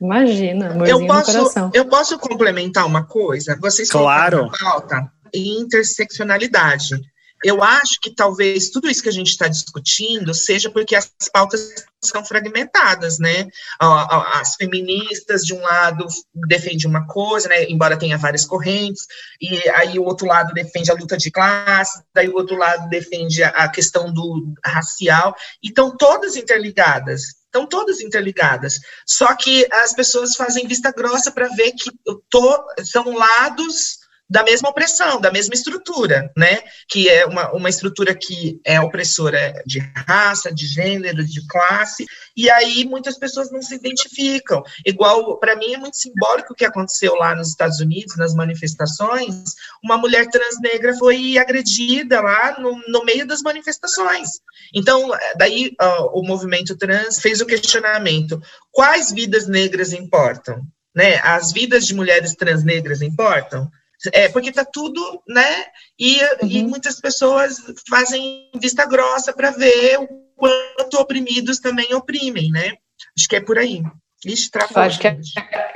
Imagina, eu posso. Eu posso complementar uma coisa? Vocês claro. pauta interseccionalidade. Eu acho que talvez tudo isso que a gente está discutindo seja porque as pautas são fragmentadas, né? As feministas, de um lado, defendem uma coisa, né? Embora tenha várias correntes, e aí o outro lado defende a luta de classe, daí o outro lado defende a questão do racial, e estão todas interligadas. Estão todas interligadas. Só que as pessoas fazem vista grossa para ver que tô, são lados da mesma opressão, da mesma estrutura, né? Que é uma, uma estrutura que é opressora de raça, de gênero, de classe, e aí muitas pessoas não se identificam. Igual, para mim, é muito simbólico o que aconteceu lá nos Estados Unidos, nas manifestações. Uma mulher trans negra foi agredida lá no, no meio das manifestações. Então, daí o movimento trans fez o questionamento: quais vidas negras importam? Né? As vidas de mulheres trans negras importam? É, porque está tudo, né? E, uhum. e muitas pessoas fazem vista grossa para ver o quanto oprimidos também oprimem, né? Acho que é por aí. Ixi, Eu acho que é,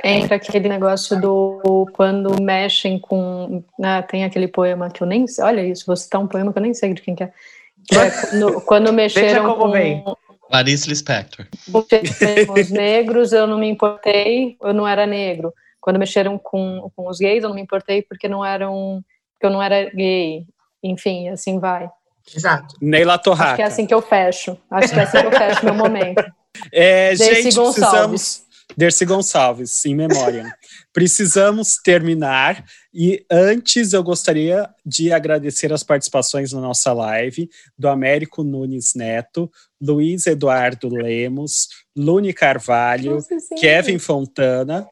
entra aquele negócio do quando mexem com. Né, tem aquele poema que eu nem sei. Olha isso, vou citar um poema que eu nem sei de quem que é. é no, quando mexeram com. Vem. Clarice Lispector. Os negros, eu não me importei, eu não era negro. Quando mexeram com, com os gays, eu não me importei porque não eram, porque eu não era gay. Enfim, assim vai. Exato. Neila Torraca. Acho que é assim que eu fecho. Acho que é assim que eu fecho meu momento. É, gente, Gonçalves. precisamos. Dercy Gonçalves, em memória. Precisamos terminar e antes eu gostaria de agradecer as participações na nossa live do Américo Nunes Neto, Luiz Eduardo Lemos, Lune Carvalho, Nossa, Kevin Fontana,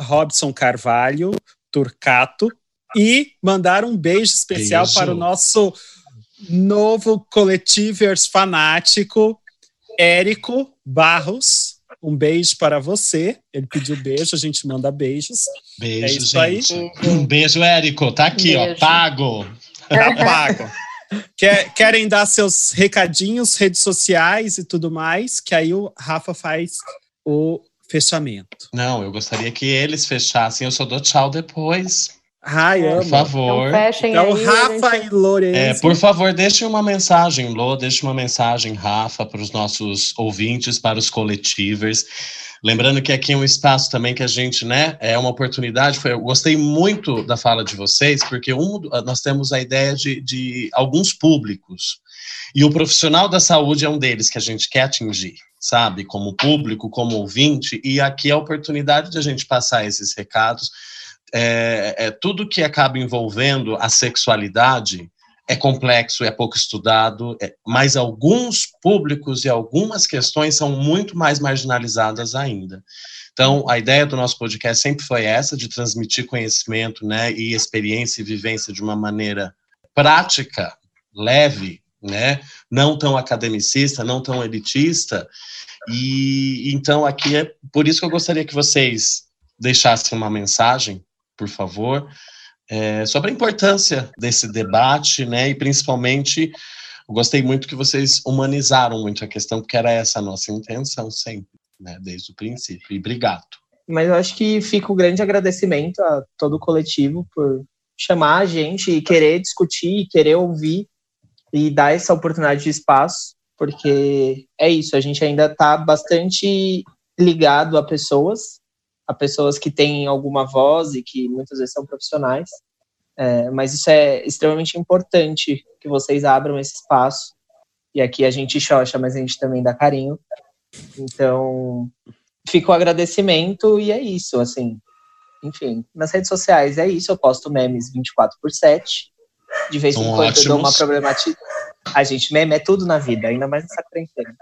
Robson Carvalho, Turcato, e mandar um beijo especial beijo. para o nosso novo coletivers fanático, Érico Barros. Um beijo para você. Ele pediu beijo, a gente manda beijos. Beijo, é isso gente. Aí. Um beijo, Érico. Tá aqui, beijo. ó, pago. Tá pago. Quer, querem dar seus recadinhos, redes sociais e tudo mais, que aí o Rafa faz o fechamento. Não, eu gostaria que eles fechassem. Eu só dou tchau depois. Ai, amo. Por favor. Então, fechem então aí, Rafa gente... e Lourenço. É, por favor, deixe uma mensagem, Lô, deixe uma mensagem, Rafa, para os nossos ouvintes, para os coletivers. Lembrando que aqui é um espaço também que a gente, né, é uma oportunidade. Foi, eu gostei muito da fala de vocês, porque um, nós temos a ideia de, de alguns públicos. E o profissional da saúde é um deles que a gente quer atingir sabe, como público, como ouvinte, e aqui é a oportunidade de a gente passar esses recados. É, é, tudo que acaba envolvendo a sexualidade é complexo, é pouco estudado, é, mas alguns públicos e algumas questões são muito mais marginalizadas ainda. Então, a ideia do nosso podcast sempre foi essa, de transmitir conhecimento né, e experiência e vivência de uma maneira prática, leve, né? Não tão academicista, não tão elitista. E então aqui é por isso que eu gostaria que vocês deixassem uma mensagem, por favor, é, sobre a importância desse debate, né? E principalmente, gostei muito que vocês humanizaram muito a questão, porque era essa a nossa intenção sempre, né? Desde o princípio. E obrigado. Mas eu acho que fica um grande agradecimento a todo o coletivo por chamar a gente e querer discutir, querer ouvir e dar essa oportunidade de espaço, porque é isso, a gente ainda está bastante ligado a pessoas, a pessoas que têm alguma voz e que muitas vezes são profissionais, é, mas isso é extremamente importante que vocês abram esse espaço. E aqui a gente xoxa, mas a gente também dá carinho. Então, fica o agradecimento e é isso, assim. Enfim, nas redes sociais é isso, eu posto memes 24 por 7. De vez em quando eu dou uma problemática. A gente, meme é tudo na vida, ainda mais nessa quarentena.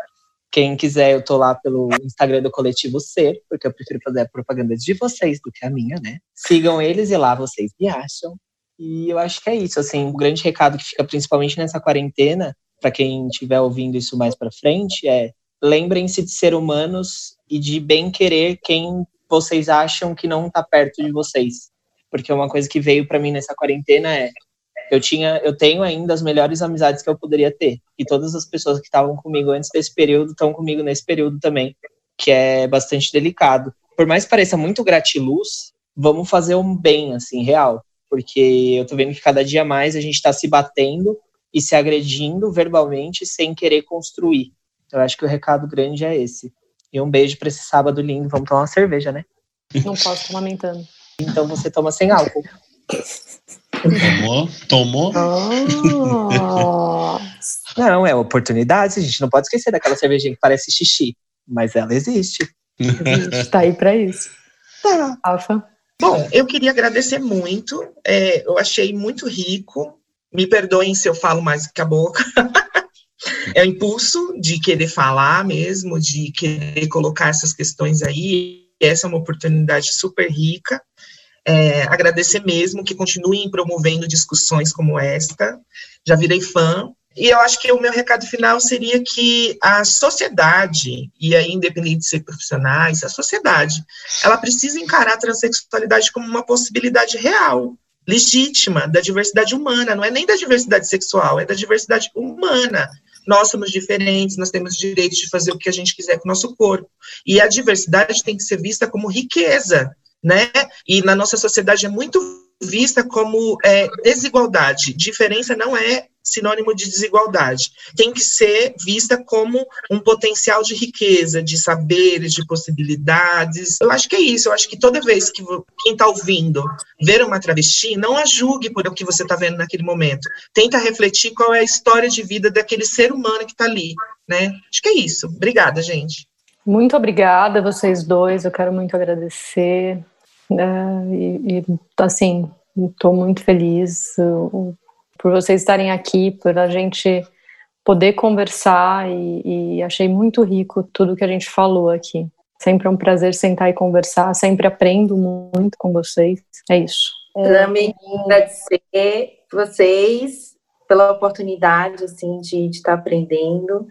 Quem quiser, eu tô lá pelo Instagram do Coletivo Ser, porque eu prefiro fazer a propaganda de vocês do que a minha, né? Sigam eles e lá vocês me acham. E eu acho que é isso, assim, o grande recado que fica principalmente nessa quarentena, para quem estiver ouvindo isso mais para frente, é lembrem-se de ser humanos e de bem querer quem vocês acham que não está perto de vocês. Porque uma coisa que veio para mim nessa quarentena é eu tinha, eu tenho ainda as melhores amizades que eu poderia ter. E todas as pessoas que estavam comigo antes desse período estão comigo nesse período também, que é bastante delicado. Por mais que pareça muito gratiluz, vamos fazer um bem assim real porque eu tô vendo que cada dia mais a gente está se batendo e se agredindo verbalmente sem querer construir. Eu acho que o recado grande é esse. E um beijo para esse sábado lindo. Vamos tomar uma cerveja, né? Não posso, tô lamentando. Então você toma sem álcool. Tomou? Tomou? Oh. Não, é oportunidade. A gente não pode esquecer daquela cervejinha que parece xixi. Mas ela existe. Existe, tá aí para isso. Tá. Alfa. Bom, eu queria agradecer muito. É, eu achei muito rico. Me perdoem se eu falo mais que a boca. é o impulso de querer falar mesmo, de querer colocar essas questões aí. Essa é uma oportunidade super rica. É, agradecer mesmo que continuem promovendo discussões como esta. Já virei fã, e eu acho que o meu recado final seria que a sociedade, e aí independente de ser profissionais, a sociedade, ela precisa encarar a transexualidade como uma possibilidade real, legítima, da diversidade humana, não é nem da diversidade sexual, é da diversidade humana. Nós somos diferentes, nós temos direito de fazer o que a gente quiser com o nosso corpo. E a diversidade tem que ser vista como riqueza, né? E na nossa sociedade é muito vista como é, desigualdade. Diferença não é sinônimo de desigualdade. Tem que ser vista como um potencial de riqueza, de saberes, de possibilidades. Eu acho que é isso. Eu acho que toda vez que quem está ouvindo ver uma travesti, não a julgue por o que você está vendo naquele momento. Tenta refletir qual é a história de vida daquele ser humano que está ali, né? Acho que é isso. Obrigada, gente. Muito obrigada, vocês dois. Eu quero muito agradecer. Uh, e, e, assim, estou muito feliz por vocês estarem aqui, por a gente poder conversar e, e, achei muito rico tudo que a gente falou aqui. Sempre é um prazer sentar e conversar, sempre aprendo muito com vocês. É isso. É. Também agradecer vocês pela oportunidade assim de, de estar aprendendo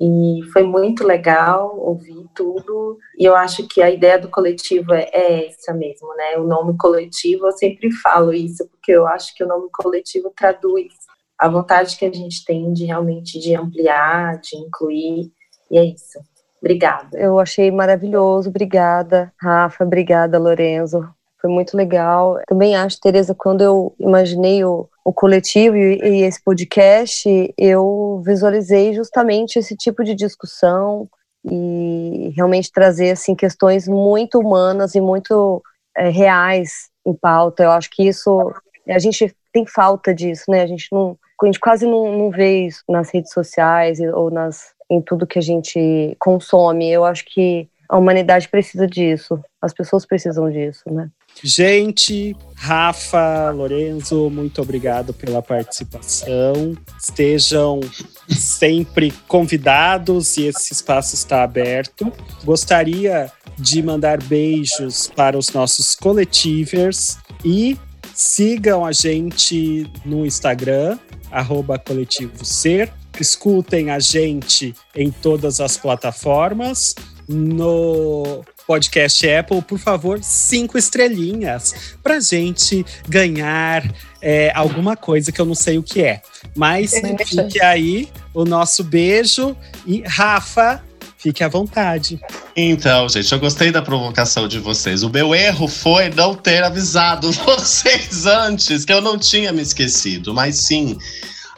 e foi muito legal ouvir tudo. E eu acho que a ideia do coletivo é, é, essa mesmo, né? O nome coletivo, eu sempre falo isso, porque eu acho que o nome coletivo traduz a vontade que a gente tem de realmente de ampliar, de incluir. E é isso. Obrigada. Eu achei maravilhoso. Obrigada, Rafa. Obrigada, Lorenzo. Foi muito legal. Também acho, Tereza, quando eu imaginei o, o coletivo e, e, esse podcast, eu visualizei justamente esse tipo de discussão e realmente trazer assim questões muito humanas e muito é, reais em pauta. Eu acho que isso a gente tem falta disso, né? A gente não, a gente quase não, não vê isso nas redes sociais ou nas em tudo que a gente consome. Eu acho que a humanidade precisa disso, as pessoas precisam disso, né? Gente, Rafa, Lorenzo, muito obrigado pela participação. Estejam sempre convidados e esse espaço está aberto. Gostaria de mandar beijos para os nossos coletivers e sigam a gente no Instagram, arroba coletivo ser. Escutem a gente em todas as plataformas. No podcast Apple, por favor, cinco estrelinhas pra gente ganhar é, alguma coisa que eu não sei o que é. Mas fique aí o nosso beijo e Rafa, Fique à vontade. Então, gente, eu gostei da provocação de vocês. O meu erro foi não ter avisado vocês antes, que eu não tinha me esquecido. Mas sim,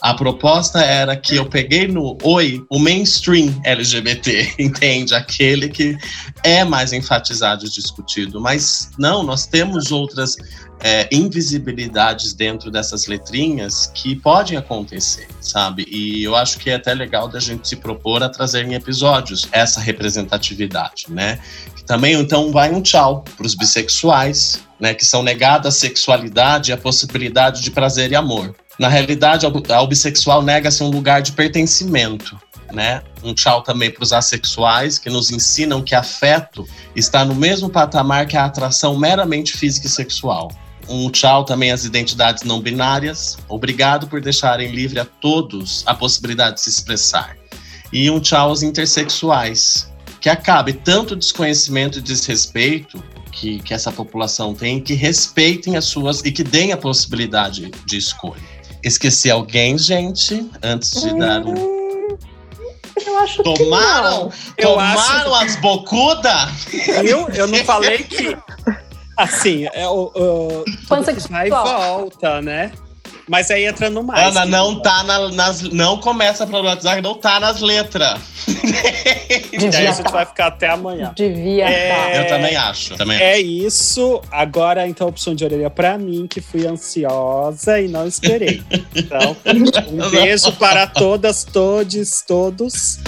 a proposta era que eu peguei no Oi o mainstream LGBT, entende? Aquele que é mais enfatizado e discutido. Mas não, nós temos outras é, invisibilidades dentro dessas letrinhas que podem acontecer, sabe? E eu acho que é até legal da gente se propor a trazer em episódios essa representatividade, né? Também, então, vai um tchau para os bissexuais, né? Que são negadas a sexualidade e a possibilidade de prazer e amor. Na realidade, ao bissexual nega-se um lugar de pertencimento, né? Um tchau também para os assexuais, que nos ensinam que afeto está no mesmo patamar que a atração meramente física e sexual. Um tchau também às identidades não binárias. Obrigado por deixarem livre a todos a possibilidade de se expressar. E um tchau aos intersexuais. Que acabe tanto desconhecimento e desrespeito que, que essa população tem, que respeitem as suas e que deem a possibilidade de escolha. Esqueci alguém, gente, antes de dar um. Eu acho tomaram, que não. Tomaram acho... as bocudas? Eu, eu não falei que Assim, é o. o vai e volta, né? Mas aí entra no mais. Ana, não tá na, nas. Não começa a problematizar não tá nas letras. Devia e aí a gente tá. vai ficar até amanhã. Devia é, Eu também acho. Também é acho. isso. Agora, então, opção de orelha pra mim, que fui ansiosa e não esperei. Então, um beijo para todas, todes, todos.